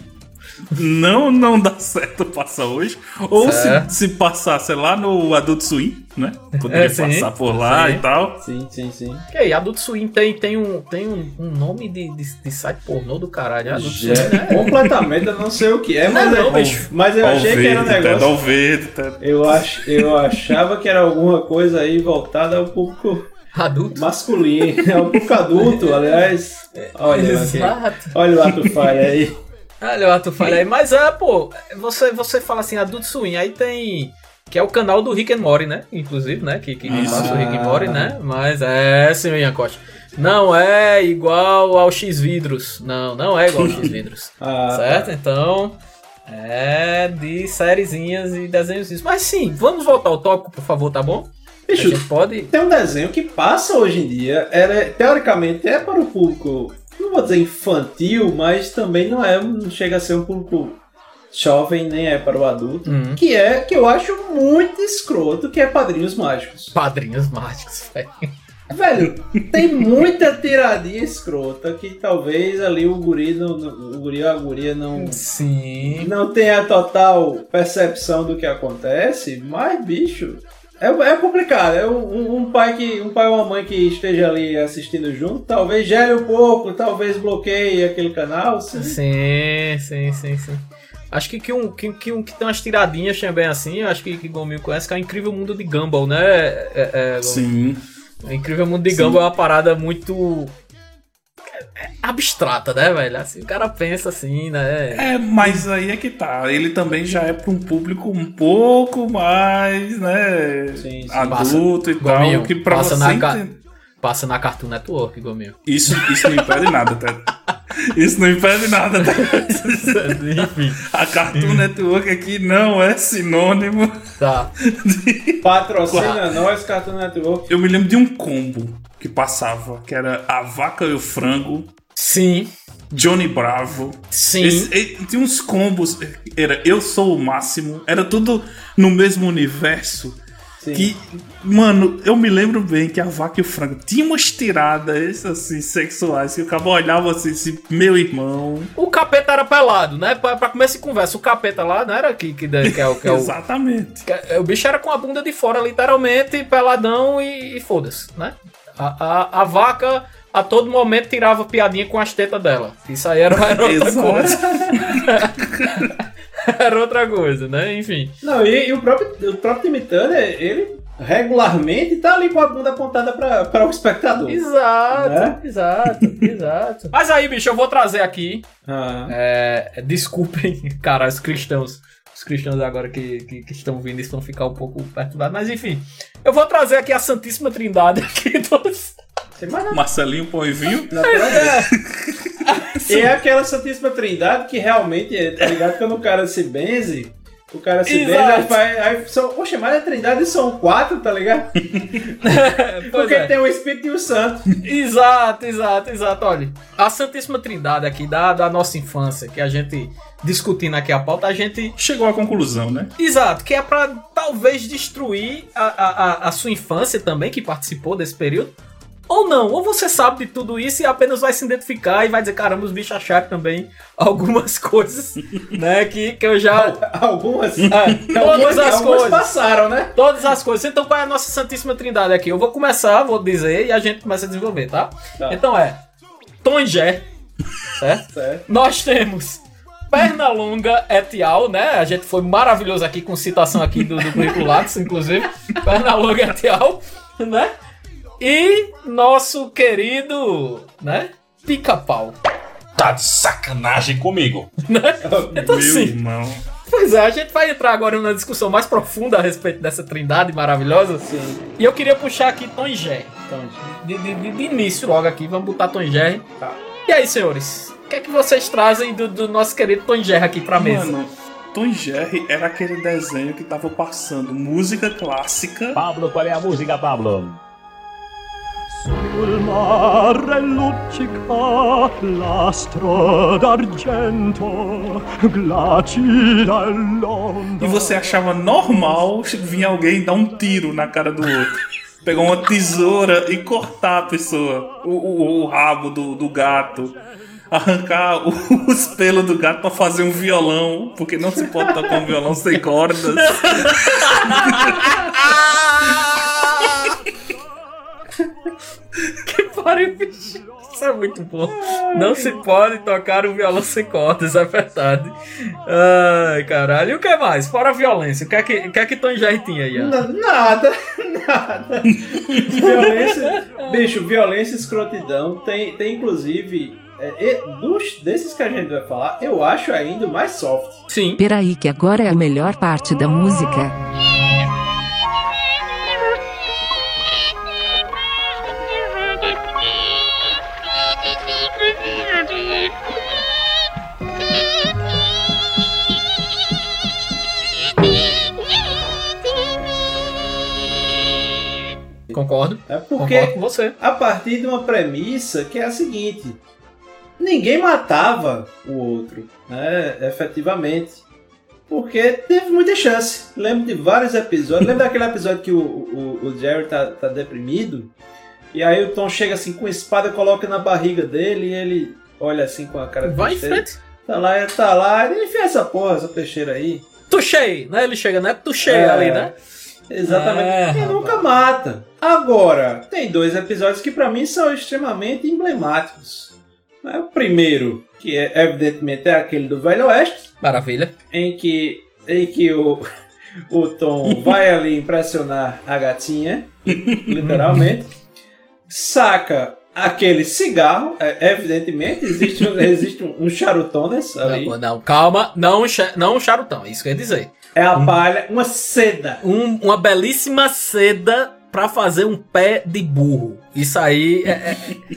não não dá certo passar hoje. Ou se, se passar, sei lá, no Adult Swim, né? Poderia É, sim. passar por lá Sim. e tal. Sim, sim, sim. E aí, Adult Swim tem, tem, um, tem um, um nome de, de, de site pornô do caralho. Adult Swim, né? Completamente, eu não sei o que é, mas, Não, é- bicho. mas eu achei que era um verde, negócio. o verde, Ted. Eu, ach, eu achava que era alguma coisa aí voltada ao público Adulto. masculino, ao público adulto, aliás. Olha. Exato. olha o ato falha aí. Olha o ato falha aí. Mas é, pô, você, você fala assim, Adult Swim, aí tem... Que é o canal do Rick and Morty, né? Inclusive, né? Que, que Isso. passa o Rick and Morty, né? Mas é, senhor Ian Costa. Não é igual ao X-Vidros. Não, não é igual ao X-Vidros. Ah, certo? Então, é de sériezinhas e desenhos. Mas sim, vamos voltar ao tópico, por favor, tá bom? A Bicho, gente pode... tem um desenho que passa hoje em dia, ela é- teoricamente é para o público, não vou dizer infantil, mas também não é, não chega a ser um público jovem, nem é para o adulto, Hum. que é, que eu acho muito escroto, que é Padrinhos Mágicos. Padrinhos mágicos, velho. Velho, tem muita tiradinha escrota que talvez ali o guri, não, o guri ou a guria não, Sim. não tenha total percepção do que acontece, mas, bicho, é, é complicado. É um, um pai que um pai ou uma mãe que esteja ali assistindo junto, talvez gere um pouco, talvez bloqueie aquele canal. sim. Sim, sim, sim, sim. Acho que, que, um, que, que, um, que tem umas tiradinhas também assim, acho que, que Gomil conhece, que é o Incrível Mundo de Gumball, né? É, é, Gomil? Sim. O Incrível Mundo de Gumball é uma parada muito é, é abstrata, né, velho? Assim, o cara pensa assim, né? É, mas aí é que tá. Ele também já é para um público um pouco mais, né? Sim, sim. adulto e Gominho, tal. Que pra passa você na entender- Passa na Cartoon Network, Gomil. Isso, isso não impede nada, Ted. Isso não impede nada, Ted. Enfim, A Cartoon Network aqui não é sinônimo. tá. Patrocina nós, Cartoon Network. Eu me lembro de um combo que passava, que era a vaca e o frango, Sim, Johnny Bravo. sim. Esse- e- tinha uns combos, era Eu Sou o Máximo, era tudo no mesmo universo. Sim. Que, mano, eu me lembro bem que a vaca e o frango tinham umas tiradas assim, sexuais que o cabo olhava assim, assim, meu irmão. O capeta era pelado, né? Pra, pra começar a conversa, o capeta lá não era que, que, que é, o, que é o. Exatamente. que é- o bicho era com a bunda de fora, literalmente, peladão e, e foda-se, né? A, a, a vaca a todo momento tirava piadinha com as tetas dela. Isso aí era, era outra coisa. era outra coisa, né? Enfim. Não, e, e o próprio, o próprio Timmy Turner, ele regularmente tá ali com a bunda apontada pra, para o espectador. Exato, Né? exato, exato. Mas aí, bicho, eu vou trazer aqui. Ah, É, desculpem, cara, os cristãos. Os cristãos agora que, que, que estão vindo estão ficar um pouco perturbados. Mas enfim, eu vou trazer aqui a Santíssima Trindade aqui dos. Sem mais nada. Marcelinho Põe Vinho. E é aquela Santíssima Trindade que realmente, é, tá ligado? Quando o cara se benze, o cara se benze, Exato. aí, faz, aí são, poxa, mas a Trindade são quatro, tá ligado? Porque é. tem o Espírito e o Santo. Exato, exato, exato. Olha, a Santíssima Trindade aqui da, da nossa infância, que a gente discutindo aqui a pauta, a gente. Chegou à conclusão, né? Exato, que é pra talvez destruir a, a- a sua infância também, que participou desse período. Ou não, ou você sabe de tudo isso e apenas vai se identificar e vai dizer, caramba, os bichos acharam também algumas coisas, né, que, que eu já... Algumas. É, todas algumas, as algumas coisas. passaram, né? Todas as coisas. Então, qual é a nossa Santíssima Trindade aqui? Eu vou começar, vou dizer, e a gente começa a desenvolver, tá? Tá. Então é Tom e Jé, certo? Certo. Nós temos Pernalonga et al, né? A gente foi maravilhoso aqui com citação aqui do, do currículo Lattes, inclusive. Pernalonga et al, né? E nosso querido, né? Pica-pau. Tá de sacanagem comigo. Né? Então, Meu assim, irmão. pois é, a gente vai entrar agora numa discussão mais profunda a respeito dessa trindade maravilhosa. Sim. E eu queria puxar aqui Tom e Jerry. Então, De, de- de- de início logo aqui, vamos botar Tom e Jerry. Tá. E aí, senhores? O que é que vocês trazem do, do nosso querido Tom e Jerry aqui pra mesa? Mano, Tom e Jerry era aquele desenho que tava passando música clássica. Pablo, qual é a música, Pablo? Sul mare luccica l'astro d'argento, glacida. E você achava normal vir alguém dar um tiro na cara do outro. Pegar uma tesoura e cortar a pessoa. O, o- o rabo do, do gato. Arrancar o- os pelos do gato pra fazer um violão. Porque não se pode tocar um violão sem cordas. Bicho. Isso é muito bom. Não se pode tocar o violão sem cordas, é verdade. Ai, caralho. E o que mais? Fora a violência, o que é que, o que, é que Tom tinha aí? Nada, nada. violência, bicho, violência e escrotidão tem, tem inclusive, é, dos, desses que a gente vai falar, eu acho ainda mais soft. Sim. Peraí que agora é a melhor parte da música. Concordo. É porque Concordo com você. a partir de uma premissa que é a seguinte: ninguém matava o outro, né? Efetivamente. Porque teve muita chance. Lembro de vários episódios. Lembra daquele episódio que o, o, o Jerry tá, tá deprimido? E aí o Tom chega assim com a espada, coloca na barriga dele e ele olha assim com a cara de Vai em frente. Tá lá, tá lá, ele enfia essa porra, essa peixeira aí. Tuxei, né? Ele chega, né? Tuxei É. ali, né? Exatamente. É, e rapaz. nunca mata. Agora, tem dois episódios que pra mim são extremamente emblemáticos. Né, O primeiro, que é, evidentemente é aquele do Velho Oeste, Maravilha. em que, em que o, o Tom vai ali impressionar a gatinha, literalmente, saca aquele cigarro, é, evidentemente, existe, um- existe um, um charutones ali, Não, não, calma. Não, não um charutão, isso quer dizer. É a palha, uma seda. Um- uma belíssima seda pra fazer um pé de burro. Isso aí é, é-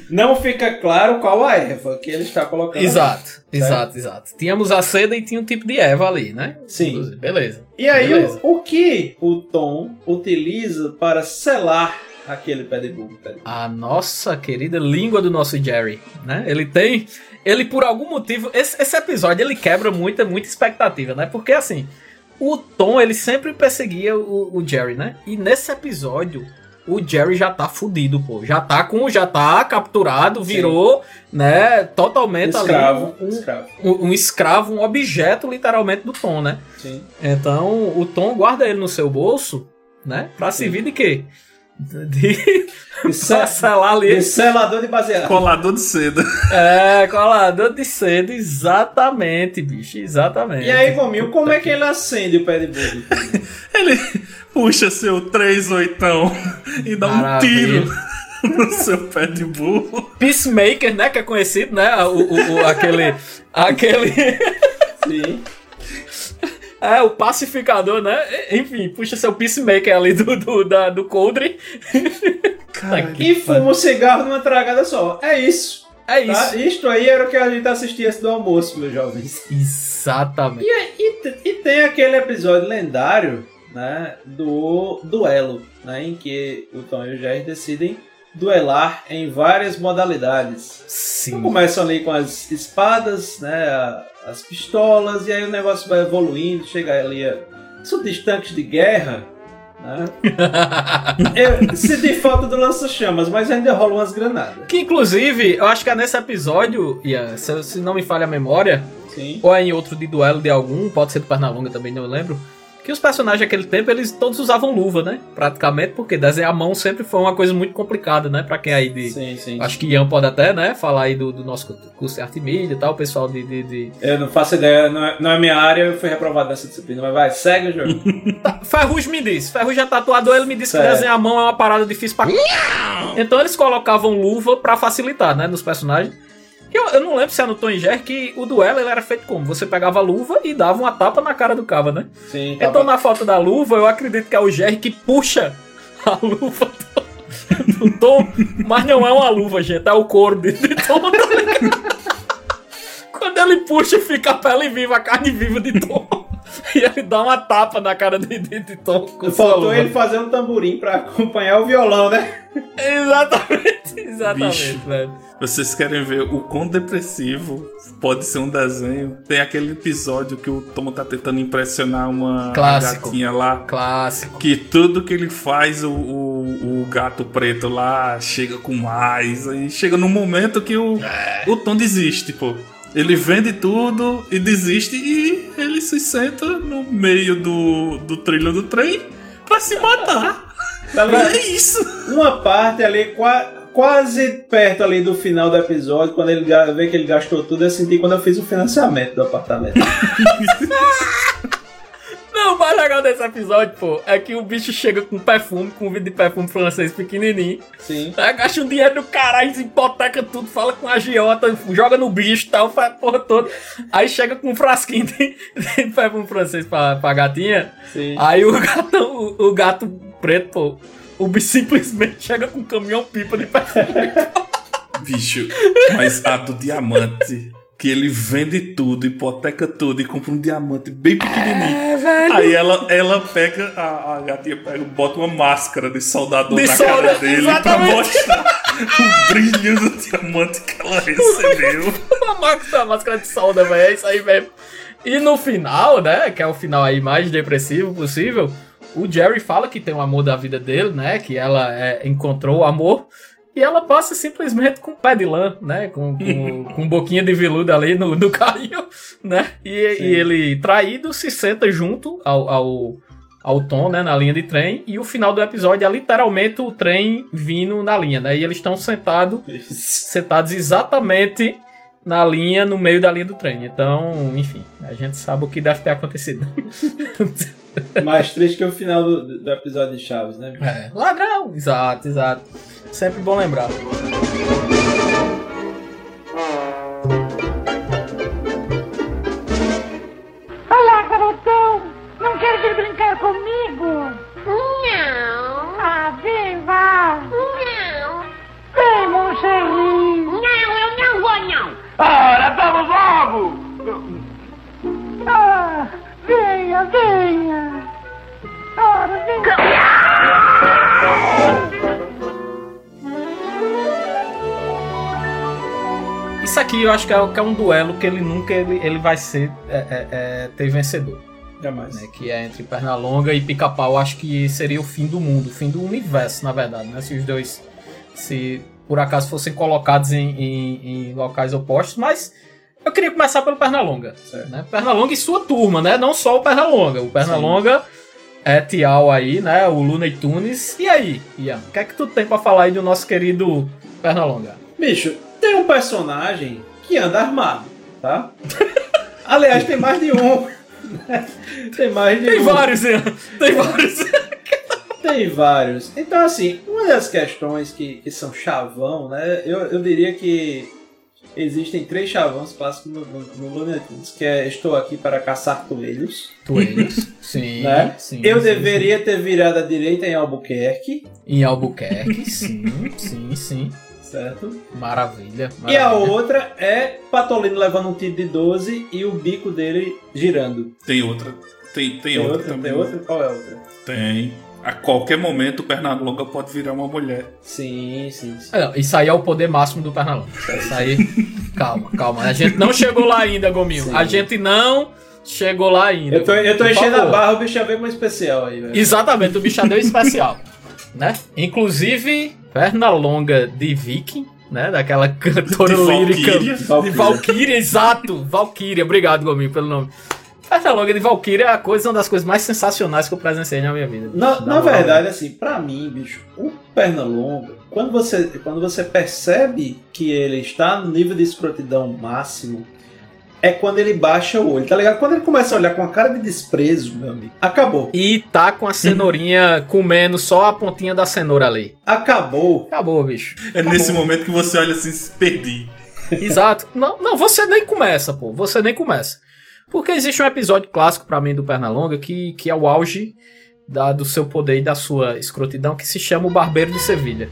Não fica claro qual a erva que ele está colocando. ali. Exato, exato, exato. Tínhamos a seda e tinha um tipo de erva ali, né? Sim. Beleza. E aí, Beleza. o, o que o Tom utiliza para selar aquele pé de burro? Burro? A nossa querida língua do nosso Jerry, né? Ele tem. Ele, por algum motivo. Esse, esse episódio ele quebra muita, muita expectativa, né? Porque assim. O Tom, ele sempre perseguia o, o Jerry, né? E nesse episódio, o Jerry já tá fudido, pô. Já tá com. Já tá capturado, virou, né? Totalmente Escravo, ali. Um, escravo. Um, um escravo, um objeto, literalmente, do Tom, né? Sim. Então, o Tom guarda ele no seu bolso, né? Pra servir de quê? De. selar ali. De selador de baseado. Colador de seda. É, colador de seda, exatamente, bicho, exatamente. E aí, Gominho, como é que ele acende o pé de burro? Ele puxa seu 3 oitão e dá um Maravilha. tiro no seu pé de burro. Peacemaker, né? Que é conhecido, né? O, o- o- aquele. aquele. Sim. É, o pacificador, né? Enfim, puxa seu peacemaker ali do, do, da, do coldre. E fuma um cigarro numa tragada só. É isso. É isso. Tá? Isto aí era o que a gente assistia antes do almoço, meus jovens. Exatamente. E, e, te- e tem aquele episódio lendário, né, do duelo, né, em que o Tom e o Jerry decidem duelar em várias modalidades. Sim. Começam ali com as espadas, né, as pistolas, e aí o negócio vai evoluindo, chega ali a... São tanques de guerra, né? Eu senti falta do lança-chamas, mas ainda rolam umas granadas. Que inclusive, eu acho que é nesse episódio, Ian, se, se não me falha a memória, Sim. ou é em outro de duelo de algum, pode ser do Pernalonga também, não lembro. Que os personagens daquele tempo, eles todos usavam luva, né? Praticamente, porque desenhar a mão sempre foi uma coisa muito complicada, né? Pra quem aí de. Sim, sim. Acho que Ian pode até, né? Falar aí do, do nosso curso de arte e mídia e tal, o pessoal de. de, de- Eu não faço ideia, não é, não é minha área, eu fui reprovado nessa disciplina, mas vai, segue o jogo. Ferrugem me disse. Ferrugem é tatuador, ele me disse que Certo. desenhar a mão é uma parada difícil pra. Então eles colocavam luva pra facilitar, né? Nos personagens. Eu, eu não lembro se é no Tom e Jerry que o duelo ele era feito como? Você pegava a luva e dava uma tapa na cara do cava, né? Sim, Então na foto da luva, eu acredito que é o Jerry que puxa a luva do, do Tom, mas não é uma luva, gente, é o couro de, de Tom, tá ligado? Quando ele puxa, fica a pele viva, a carne viva de Tom. E ele dá uma tapa na cara de, de, de Tom Faltou ele fazer um tamborim pra acompanhar o violão, né? Exatamente, exatamente, Bicho. velho. Vocês querem ver o quão depressivo pode ser um desenho? Tem aquele episódio que o Tom tá tentando impressionar uma Clássico. gatinha lá. Clássico. Que tudo que ele faz, o, o, o gato preto lá chega com mais. Aí chega num momento que o, o Tom desiste, pô. Ele vende tudo e desiste e ele se senta no meio do, do trilho do trem pra se matar. Tá? É isso. Uma parte ali, qua- quase perto ali do final do episódio, quando ele vê que ele gastou tudo, eu senti quando eu fiz o financiamento do apartamento. Não, o mais legal desse episódio, pô, é que o bicho chega com perfume, com um vidro de perfume francês pequenininho. Sim. Aí gasta um dinheiro do caralho, hipoteca tudo, fala com a agiota, joga no bicho e tal, faz a porra toda. Aí chega com um frasquinho de, de perfume francês pra, pra gatinha. Sim. Aí o gato, o, o gato preto, pô, o bicho simplesmente chega com um caminhão pipa de perfume. Bicho, mas a do diamante, que ele vende tudo, hipoteca tudo e compra um diamante bem pequenininho. É, velho. Aí ela, ela pega, a, a gatinha pega, bota uma máscara de soldador De na solda, cara dele pra exatamente. mostrar o brilho do diamante que ela recebeu. uma máscara, máscara de solda, velho. É isso aí mesmo. E no final, né? Que é o final aí mais depressivo possível. O Jerry fala que tem o amor da vida dele, né? Que ela é, encontrou o amor. E ela passa simplesmente com pé de lã, né? Com, com, com boquinha de veludo ali no, no carrinho, né? E, e ele, traído, se senta junto ao, ao, ao Tom, né? Na linha de trem. E o final do episódio é literalmente o trem vindo na linha, né? E eles estão sentados sentados exatamente na linha, no meio da linha do trem. Então, enfim, a gente sabe o que deve ter acontecido. Mais triste que o final do, do episódio de Chaves, né? É, ladrão! Exato, exato. Sempre bom lembrar. Acho que é, que é um duelo que ele nunca ele, ele vai ser é, é, é, ter vencedor. Jamais. né, que é entre Pernalonga e Pica-Pau, acho que seria o fim do mundo, o fim do universo, na verdade, né? Se os dois, se por acaso fossem colocados em, em- em locais opostos, mas eu queria começar pelo Pernalonga, Certo. né? Pernalonga e sua turma, né? Não só o Pernalonga, o Pernalonga é Tial aí, né? O Luna e Tunes. E aí, Ian, o que é que tu tem pra falar aí do nosso querido Pernalonga? Bicho, tem um personagem que anda armado, tá? Aliás, tem mais de um. tem mais de Tem um. vários, Ian, tem vários. Tem vários. Então, assim, uma das questões que, que são chavão, né? Eu, eu diria que existem três chavões clássicos no, no, no Looney Tunes, que é Estou aqui para caçar coelhos. Coelhos, sim, Né? sim. eu sim, deveria ter virado à direita em Albuquerque, Em Albuquerque, sim, sim, sim. Certo? Maravilha. E a maravilha. outra é Patolino levando um tiro de 12 e o bico dele girando. Tem outra. Tem, tem, Tem outra, outra? também. Tem outra? Qual é a outra? Tem. A qualquer momento o Pernalonga pode virar uma mulher. Sim, sim, sim. É, não, Isso aí é o poder máximo do Pernalonga. Isso aí. calma, calma. A gente não chegou lá ainda, Gominho. Sim. A gente não chegou lá ainda. Eu tô, eu tô enchendo a favor. barra, o bicho já veio com um especial aí, velho. Exatamente, o bichadeu especial. né? Inclusive, Pernalonga de Viking, né? Daquela cantora De lírica. Valkyria. De Valkyria, exato. Valkyria, obrigado, Gominho, pelo nome. Pernalonga de Valkyria é a coisa, uma das coisas mais sensacionais que eu presenciei na minha vida. Na, Na verdade, assim, pra mim, bicho, o Pernalonga, quando você, quando você percebe que ele está no nível de escrotidão máximo, é quando ele baixa o olho, tá ligado? Quando ele começa a olhar com a cara de desprezo, meu amigo, acabou. E tá com a cenourinha comendo só a pontinha da cenoura ali. Acabou. Acabou, bicho. É nesse momento que você olha assim, se perdi. Exato. Não, não, você nem começa, pô. Você nem começa. Porque existe um episódio clássico pra mim do Pernalonga que, que é o auge da, do seu poder e da sua escrotidão, que se chama o Barbeiro de Sevilha.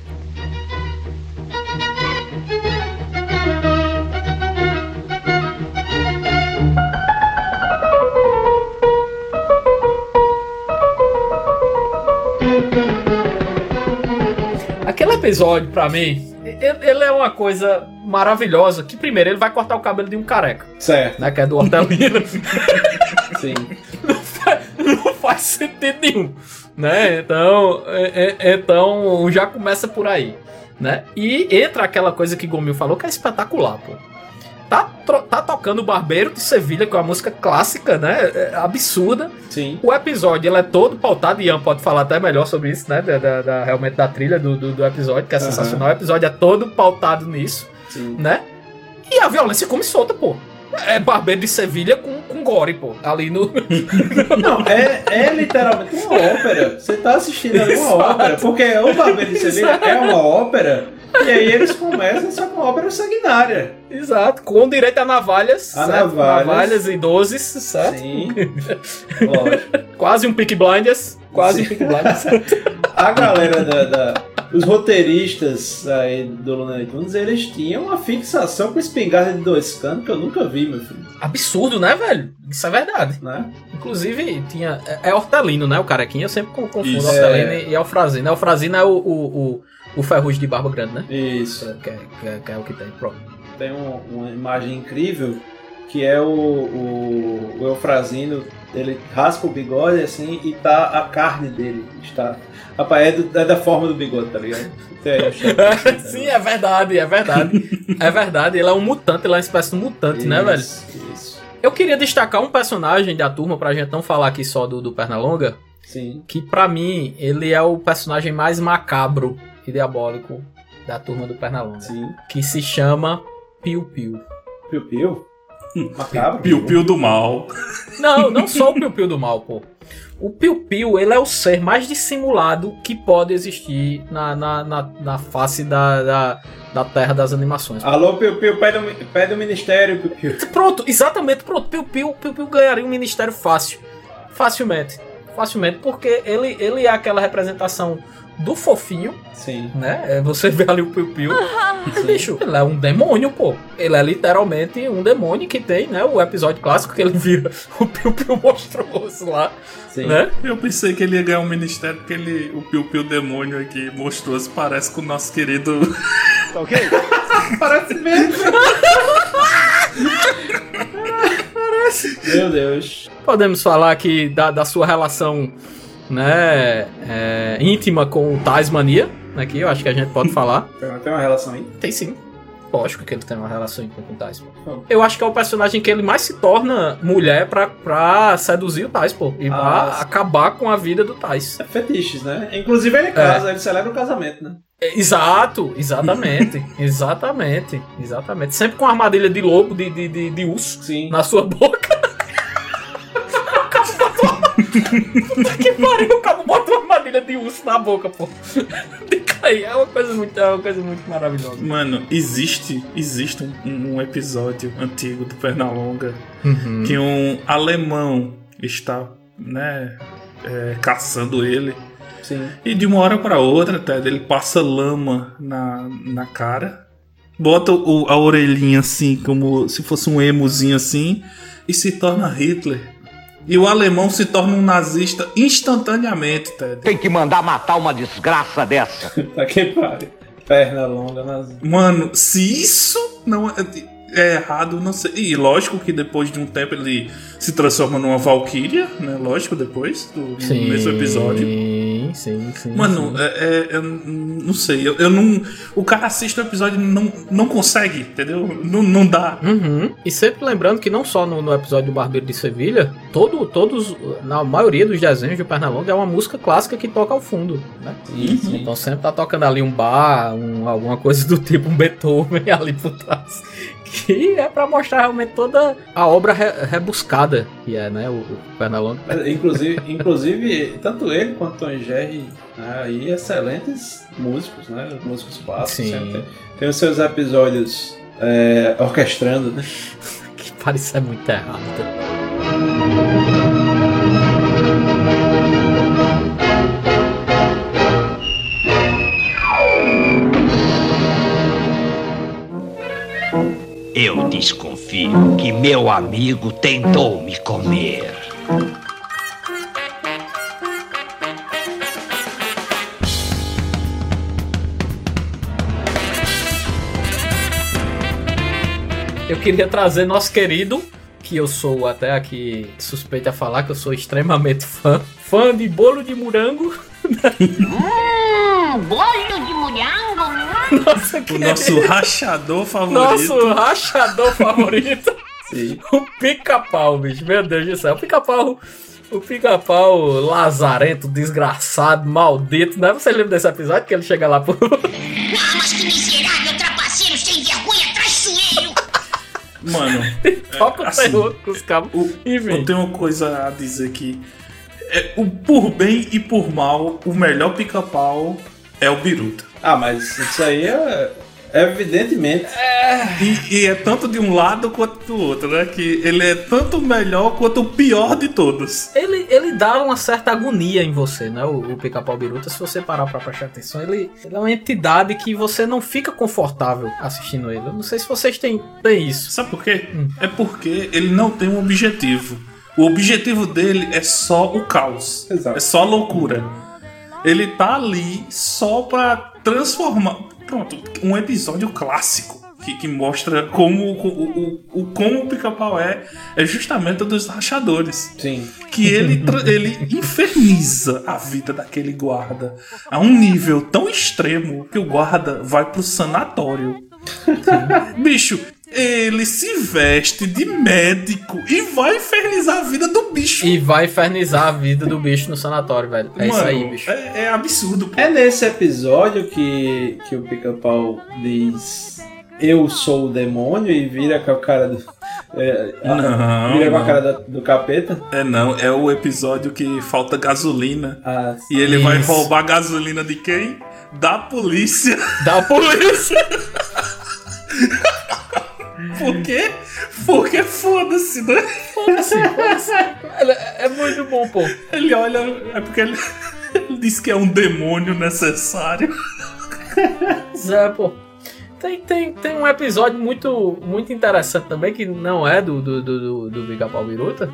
Episódio, pra mim, ele, é uma coisa maravilhosa. Que primeiro ele vai cortar o cabelo de um careca, Certo. né? Que é do hortelino. Sim. não faz sentido nenhum, né? Então, é- é- então já começa por aí, né? E entra aquela coisa que Gomil falou que é espetacular, pô. Tá, tá tocando o Barbeiro de Sevilha, que é uma música clássica, né? É absurda. Sim. O episódio ele é todo pautado, e Ian pode falar até melhor sobre isso, né? Da, da- da- realmente da trilha do, do, do episódio, que é Aham. sensacional. O episódio é todo pautado nisso, Sim. né? E a violência come solta, pô. É Barbeiro de Sevilha com, com gore, pô. Ali no. Não, é, é literalmente uma ópera. Você tá assistindo ali uma ópera. Porque o Barbeiro de Sevilha é uma ópera. E aí eles começam só com ópera sanguinária. Exato, com direito a navalhas. A certo? navalhas. e dozes, certo? Sim. Lógico. Quase um Peak Blinders. Quase um Peak Blinders. A galera da. da- os roteiristas aí do Looney Tunes, eles tinham uma fixação com espingarda de dois canos que eu nunca vi, meu filho. Absurdo, né, velho? Isso é verdade. Né? Inclusive, tinha. É, é hortelino, né? O carequinha. Eu sempre con- confundo Isso. hortelino É. e Alfrazino. Alfrazino é o, o, o, o ferrugem de barba grande, né? Isso. Que é, que é- que é o que tem. Pronto. Tem um- uma imagem incrível que é o, o, o Eufrazino, ele raspa o bigode assim e tá a carne dele. Está. Rapaz, é, do- é da forma do bigode, tá ligado? Sim, é verdade, é verdade. é verdade. Ele é um mutante, ele é uma espécie de mutante, né, velho? Isso, Isso. Eu queria destacar um personagem da turma, pra gente não falar aqui só do, do Pernalonga, Sim. que pra mim ele é o personagem mais macabro e diabólico da turma do Pernalonga, Sim. que se chama Piu Piu. Piu Piu? Macabro? Piu-piu do mal. Não, não só o Piu Piu do mal, pô. O Piu Piu, ele é o ser mais dissimulado que pode existir na, na, na, na face da, da, da terra das animações. Alô, Piu Piu, pede o, pede o ministério, Piu Piu. Pronto, exatamente, pronto. Piu Piu, Piu Piu ganharia um ministério fácil. Facilmente. Facilmente, porque ele, ele é aquela representação do fofinho, Sim. né? É, Você vê ali o Piu Piu. Bicho, ele é um demônio, pô. Ele é literalmente um demônio que tem, né? O episódio clássico que ele vira o Piu Piu monstruoso lá, Sim. né? Eu pensei que ele ia ganhar um ministério porque ele, o Piu-Piu demônio aqui monstruoso parece com o nosso querido. Parece mesmo. Meu Deus. Podemos falar aqui da, da sua relação né, é, íntima com o Tasmania. Aqui eu acho que a gente pode falar. Tem uma relação aí? Tem sim. Lógico que ele tem uma relação íntima com o Tais, pô. Eu acho que é o personagem que ele mais se torna mulher pra, pra seduzir o Tais, pô. E Ah, pra acabar com a vida do Tais. É fetiches, né? Inclusive ele casa, ele celebra o casamento, né? É, Exato, exatamente. exatamente. Exatamente. Sempre com armadilha de lobo, de, de, de, de urso Sim. na sua boca. Puta que pariu, o cabo bota uma armadilha de urso na boca, pô. De cair. É uma coisa muito, é uma coisa muito maravilhosa. Mano, existe, existe um, um episódio antigo do Pernalonga Uhum. que um alemão está, né, é, caçando ele. Sim. E de uma hora para outra, Ted, ele passa lama na, na cara, bota o- a orelhinha assim, como se fosse um emozinho assim, e se torna Hitler. E o alemão se torna um nazista instantaneamente, Ted. Tem que mandar matar uma desgraça dessa. Pra que pare? Perna longa nas. Mano, se isso não é, é errado, não sei. E lógico que depois de um tempo ele se transforma numa Valkyria, né? Lógico, depois do no mesmo episódio. Sim, sim, sim. Mano, é, é- eu não sei, eu, eu não. O cara assiste o episódio e não, não consegue, entendeu? Não, não dá. Uhum. E sempre lembrando que não só no, no episódio do Barbeiro de Sevilha, todo, todos, na maioria dos desenhos de Pernalonga é uma música clássica que toca ao fundo, né? Sim, sim. Então sempre tá tocando ali um bar, um, alguma coisa do tipo, um Beethoven ali por trás. Que é pra mostrar realmente toda a obra re- rebuscada que é, né, o, o Pernalonga. Inclusive, inclusive, tanto ele quanto Tom e Jerry, né, aí excelentes músicos, né? Os músicos sempre Tem, tem os seus episódios é, orquestrando, né? Que parece muito errado. Eu desconfio que meu amigo tentou me comer. Eu queria trazer nosso querido, que eu sou até aqui suspeito a falar que eu sou extremamente fã, fã de bolo de morango. Hum, bolo de morango. Nossa, O nosso rachador favorito. Nosso rachador favorito. Sim. O pica-pau, bicho. Meu Deus do céu. O pica-pau. O pica-pau lazarento, desgraçado, maldito, né? Você lembra desse episódio que ele chega lá pro. Ah, mas que miserável, trapaceiro, sem vergonha, traiçoeiro. Mano, Toca o assim, com os cabos. eu tenho uma coisa a dizer aqui. É, o por bem e por mal, o melhor pica-pau é o Biruta. Ah, mas isso aí é, é evidentemente. E, e é tanto de um lado quanto do outro, né? Que ele é tanto melhor quanto o pior de todos. Ele, ele dá uma certa agonia em você, né? O, o pica-pau biruta, se você parar pra prestar atenção, ele, ele é uma entidade que você não fica confortável assistindo ele. Eu não sei se vocês têm, têm isso. Sabe por quê? É porque ele não tem um objetivo. O objetivo dele é só o caos. Exato. É só loucura. Ele tá ali só pra transformar. Pronto, um episódio clássico. Que, que mostra como o, o, o, como o pica-pau é, é justamente o dos rachadores. Sim. Que ele, ele inferniza a vida daquele guarda a um nível tão extremo que o guarda vai pro sanatório. Bicho, ele se veste de médico e vai infernizar a vida do bicho. E vai infernizar a vida do bicho no sanatório, velho. É isso Mano, aí, bicho. É, é absurdo. pô. É nesse episódio que, que o pica-pau diz eu sou o demônio e vira com a cara do. é, a- Não, vira com a cara da- do capeta. É não, é o episódio que falta gasolina. Ah, E ele vai Isso. roubar a gasolina de quem? Da polícia. Da polícia! Por quê? Porque foda-se, né? Foda-se, foda-se. É, é muito bom, pô. Ele olha. É porque ele, ele diz que é um demônio necessário. Zé, pô. Tem, tem, tem um episódio muito, muito interessante também, que não é do, do, do, do, do Pica-Pau Biruta,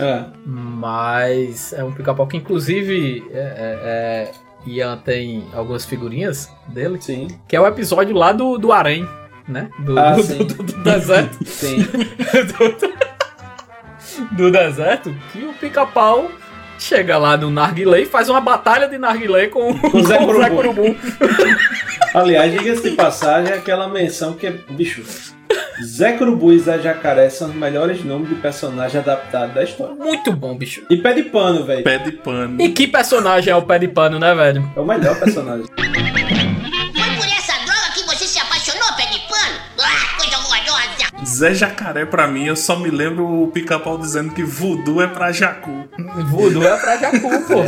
é. mas é um pica-pau que, inclusive, é, é, é, Ian tem algumas figurinhas dele, Sim. que é o episódio lá do, do Arém, né? Do, Ah, do, sim. do- do- do deserto. Sim. do deserto que o pica-pau chega lá no narguilé e faz uma batalha de narguilé com, com o Zé Zé Curubu. Curubu. Aliás, diga-se de passagem, aquela menção que é. Bicho, Zé Curubu e Zé Jacaré são os melhores nomes de personagem adaptado da história. Muito bom, bicho. E pé de pano, velho. Pé de pano. E que personagem é o pé de pano, né, velho? É o melhor personagem. Zé Jacaré, pra mim, eu só me lembro o pica-pau dizendo que voodoo é pra jacu. Voodoo é pra Jacu, pô.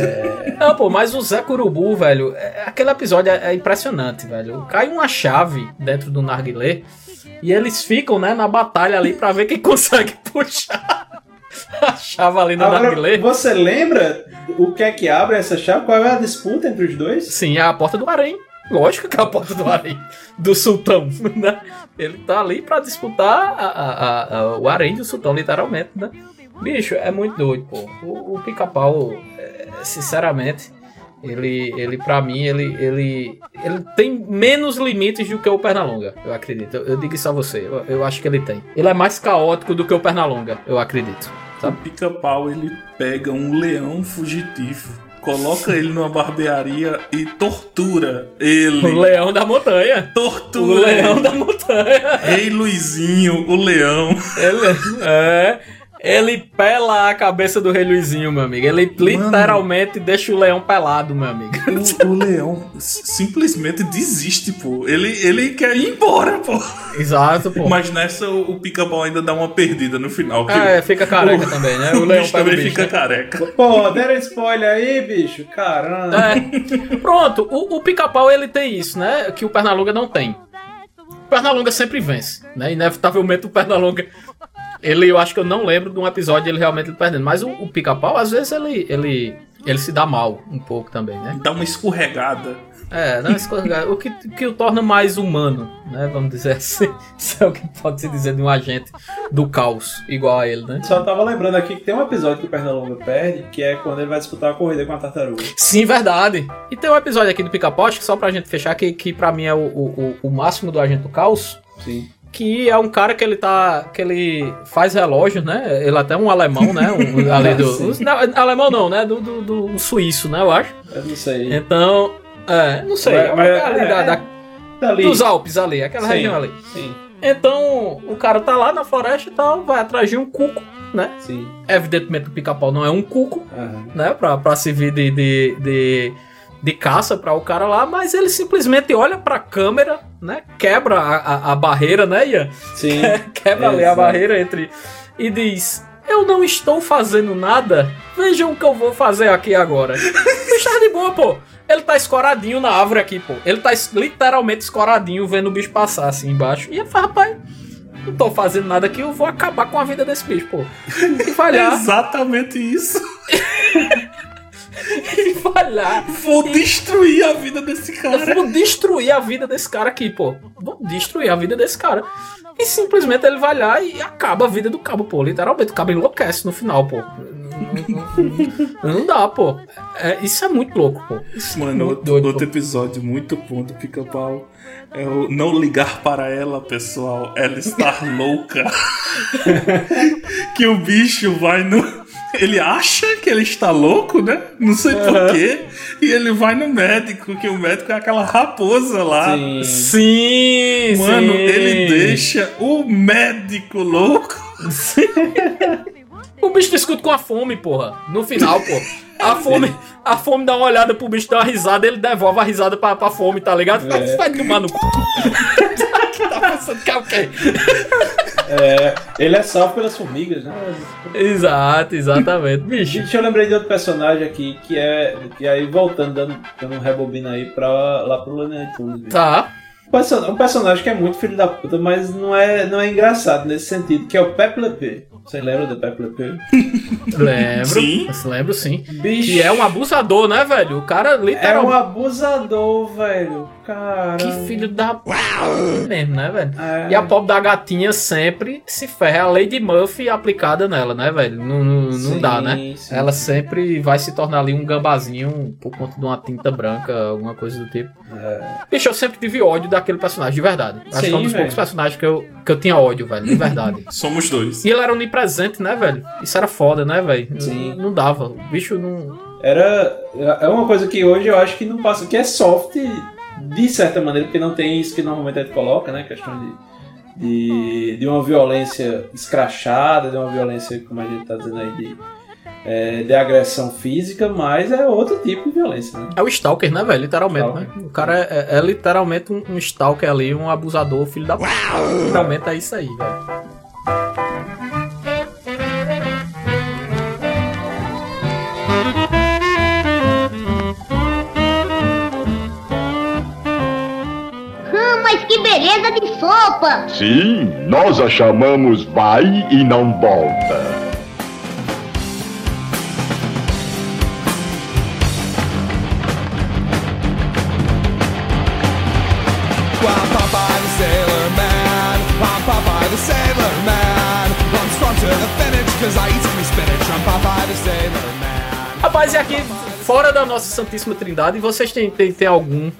Não, pô, mas o Zé Curubu, velho, é- aquele episódio é, é impressionante, velho. Cai uma chave dentro do narguilé e eles ficam, né, na batalha ali pra ver quem consegue puxar a chave ali no Agora, narguilé. você lembra o que é que abre essa chave? Qual é a disputa entre os dois? Sim, é a porta do harém. Lógico que é a porta do harém. Do sultão, né? Ele tá ali pra disputar a- a- a- o harém do sultão, literalmente, né? Bicho, é muito doido, pô. O, o pica-pau, é, sinceramente, ele, ele pra mim, ele, ele, ele tem menos limites do que o Pernalonga, eu acredito. Eu, eu digo isso a você, eu, eu acho que ele tem. Ele é mais caótico do que o Pernalonga, eu acredito. O pica-pau ele pega um leão fugitivo, coloca ele numa barbearia e tortura ele. O leão da montanha. Tortura. O leão ele. da montanha. Rei Luizinho, o leão. Ele, é. Ele pela a cabeça do Rei Luizinho, meu amigo. Ele literalmente deixa o leão pelado, meu amigo. O, o leão simplesmente desiste, pô. Ele, ele quer ir embora, pô. Exato, pô. Mas nessa o, o pica-pau ainda dá uma perdida no final. que É, fica careca também, né? O O, leão bicho o também bicho, fica né? careca. Pô, deram spoiler aí, bicho. Caramba. É. Pronto, o, o pica-pau ele tem isso, né? Que o Pernalonga não tem. O Pernalonga sempre vence, né? Inevitavelmente o Pernalonga. Ele, eu acho que eu não lembro de um episódio ele realmente perdendo. Mas o, o pica-pau, às vezes, ele, ele, ele se dá mal um pouco também, né? Dá uma escorregada. É, não, escorregar. o que, que o torna mais humano, né? Vamos dizer assim. Isso é o que pode se dizer de um agente do caos, igual a ele, né? Só tava lembrando aqui que tem um episódio que o Pernalonga perde, que é quando ele vai disputar a corrida com a tartaruga. Sim, verdade. E tem um episódio aqui do Pica-Pau, acho que só pra gente fechar, que, que pra mim é o, o, o- o máximo do agente do caos. Sim. Que é um cara que ele tá. que ele faz relógio, né? Ele até é um alemão, né? Um, ali do, não, alemão não, né? Do, do, do- um suíço, né? Eu acho. Eu não sei. Então. É, não sei. Mas- ali é, da- é. da- Dali. dos Alpes ali, aquela Sim. região ali. Sim, Então, o cara tá lá na floresta e tal, vai atrás de um cuco, né? sim. Evidentemente o pica-pau não é um cuco, Aham. né? Pra, pra servir de, de, de, de caça pra o cara lá, mas ele simplesmente olha pra câmera, né? Quebra a, a, a barreira, né, Ian? Sim. Quebra ali a barreira entre. E diz: Eu não estou fazendo nada, vejam o que eu vou fazer aqui agora. bicho tá de boa, pô. Ele tá escoradinho na árvore aqui, pô. Ele tá literalmente escoradinho vendo o bicho passar assim embaixo. E ele fala, rapaz. Não tô fazendo nada aqui, eu vou acabar com a vida desse bicho, pô. E vai lá. Exatamente isso. E vai lá. Vou destruir a vida desse Eu cara. vou destruir a vida desse cara aqui, pô. Vou destruir a vida desse cara. E simplesmente ele vai lá e acaba a vida do cabo, pô. Literalmente, o cabo enlouquece no final, pô. Não, dá, pô. É, isso é muito louco, pô. Isso é Mano, muito outro, doido, outro pô. episódio muito bom do Pica-Pau é o não ligar para ela, pessoal. Ela estar louca. que o bicho vai no. Ele acha que ele está louco, né? Não sei porquê. E ele vai no médico, que o médico é aquela raposa lá. Sim. Sim, Mano, sim. ele deixa o médico louco. O bicho discute com a fome, porra. No final, pô. A fome, a fome dá uma olhada pro bicho, dá uma risada, ele devolve a risada pra, pra fome, tá ligado? Vai, É. vai tomar no cu. que tá pensando que é o quê? É, ele é salvo pelas formigas, né? Exato, exatamente. Bicho. Gente, eu lembrei de outro personagem aqui que é. Que aí voltando, dando, dando um rebobina aí pra, lá pro Looney Tunes. Tá. Um perso- personagem que é muito filho da puta, mas não é, não é engraçado nesse sentido, que é o Pepe Le Pew. Vocês lembram do Pepe Le Pew? Lembro. Sim. Lembro sim. Bicho. Que é um abusador, né, velho? O cara É um literalmente. abusador, velho. Cara. Que filho da mesmo, né, velho? É. E a pobre da gatinha sempre se ferra. É a Lady Murphy aplicada nela, né, velho? Não, não, não Sim, dá, né? sim. Ela sempre vai se tornar ali um gambazinho por conta de uma tinta branca, alguma coisa do tipo. Bicho, eu sempre tive ódio daquele personagem, de verdade. Acho que é um dos velho. poucos personagens que eu, que eu tinha ódio, velho, de verdade. Somos dois. e ele era onipresente, né, velho? Isso era foda, né, velho? Sim. Não, não dava. O bicho não. Era. É uma coisa que hoje eu acho que não passa. Que é soft de certa maneira, porque não tem isso que normalmente a gente coloca, né? Questão de. De, de uma violência escrachada, de uma violência, como a gente tá dizendo aí, de, é, de agressão física, mas é outro tipo de violência, né? É o Stalker, né, velho? Literalmente, Stalker. né? O cara é, é- é literalmente um, um Stalker ali, um abusador, filho da. Literalmente é isso aí, velho. Mas que beleza de sopa! Sim, nós a chamamos vai e não volta. Rapaz, e aqui, fora da nossa Santíssima Trindade, vocês têm, têm, têm algum,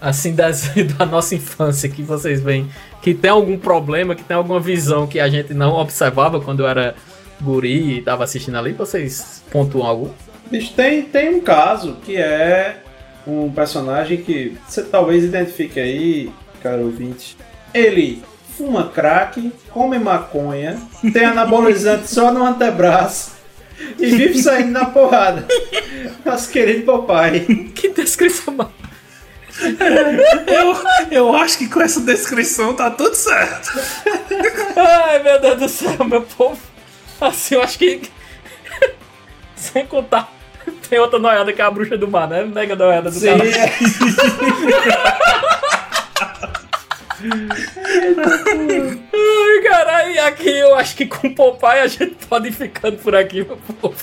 assim, das, da nossa infância que vocês veem que tem algum problema, que tem alguma visão que a gente não observava quando eu era guri e tava assistindo ali? Vocês pontuam algum? Bicho, tem, tem um caso que é um personagem que você talvez identifique aí, cara ouvinte. Ele fuma crack, come maconha, tem anabolizante só no antebraço e vive saindo na porrada. Nosso querido papai. Que descrição. Eu, eu acho que com essa descrição tá tudo certo. Ai, meu Deus do céu, meu povo. Assim, eu acho que. Sem contar. Tem outra noiada que é a bruxa do mar, né? Mega noiada do Sim, cara. Ai, caralho, e aqui eu acho que com o Popeye a gente pode ir ficando por aqui, meu povo.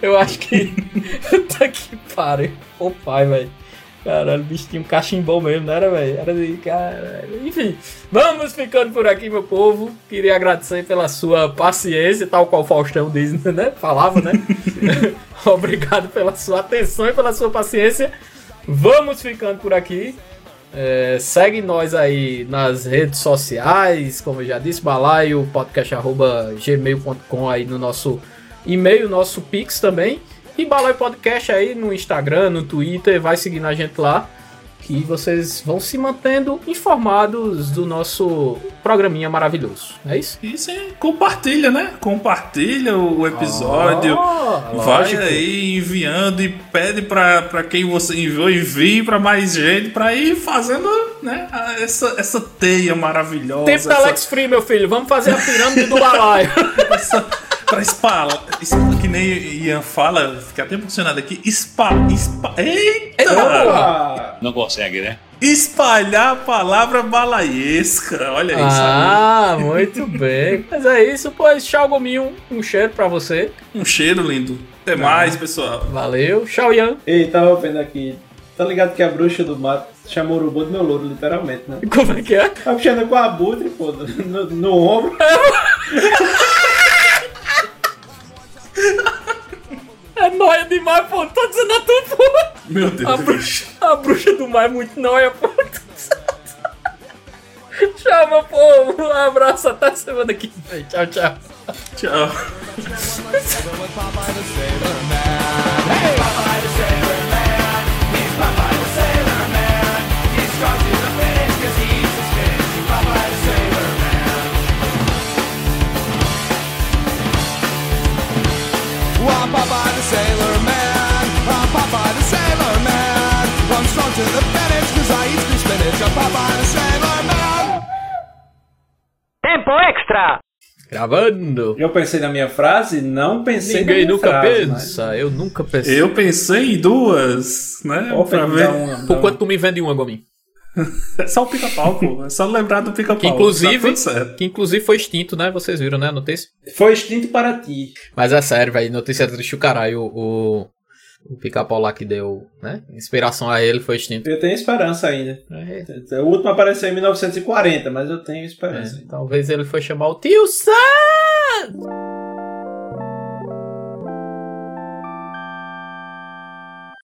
Eu acho que. tá que pariu. Popeye, velho. Caralho, o bicho tinha um cachimbão mesmo, não era, velho? Era de. Caralho. Enfim, vamos ficando por aqui, meu povo. Queria agradecer pela sua paciência, tal qual o Faustão diz, né? Falava, né? Obrigado pela sua atenção e pela sua paciência. Vamos ficando por aqui. É, segue nós aí nas redes sociais, como eu já disse, balaio, podcast.gmail.com aí no nosso e-mail, nosso Pix também. E Balaio Podcast aí no Instagram, no Twitter, vai seguindo a gente lá. Que vocês vão se mantendo informados do nosso programinha maravilhoso. É isso? Isso aí, compartilha, né? Compartilha o episódio. Ah, vai aí enviando e pede pra, pra quem você enviou envie pra mais gente pra ir fazendo, né? Essa, essa teia maravilhosa. Tempo da essa- Alex Free, meu filho. Vamos fazer a pirâmide do balaio. Pra espalhar. es- Que nem Ian fala, fica até emocionado aqui. Espa, espa, eita! Opa! Não consegue, né? Espalhar a palavra balaiesca. Olha isso. Ah, muito bem. Mas é isso, pois tchau, Gominho. Um cheiro pra você. Um cheiro lindo. Até mais, pessoal. Valeu. Tchau, Ian. Ei, tava vendo aqui. Tá ligado que a bruxa do mato chamou o urubu do meu louro, literalmente, né? Como é que é? A bruxa anda com a abutre, pô, no, no ombro. Nóia demais, pô. Tô dizendo a tu, pô. Meu Deus. A bruxa, a bruxa do mar é muito nóia, pô. Tchau, meu povo. Um abraço. Até semana que vem. Tchau, tchau. Tchau. The Sailor Man. I'm Popeye the Sailor Man. I'm strong to the finish cause I eat some spinach. I'm Popeye the Sailor Man. Tempo extra. Gravando. Eu pensei na minha frase, não pensei Ninguém na minha nunca frase, pensa. Eu nunca pensei. Eu pensei em duas, né? Opa, pra ver. dá uma, Por dá quanto tu me vende uma, Gominho? É só o pica-pau, pô. É só lembrar do pica-pau. Que inclusive, tá que inclusive foi extinto, né? Vocês viram, né? A notícia? Foi extinto para ti. Mas é sério, velho. Notícia triste o caralho. O, o pica-pau lá que deu né? inspiração a ele foi extinto. Eu tenho esperança ainda. É. O último apareceu em 1940, mas eu tenho esperança. É. Talvez ele foi chamar o tio Sam!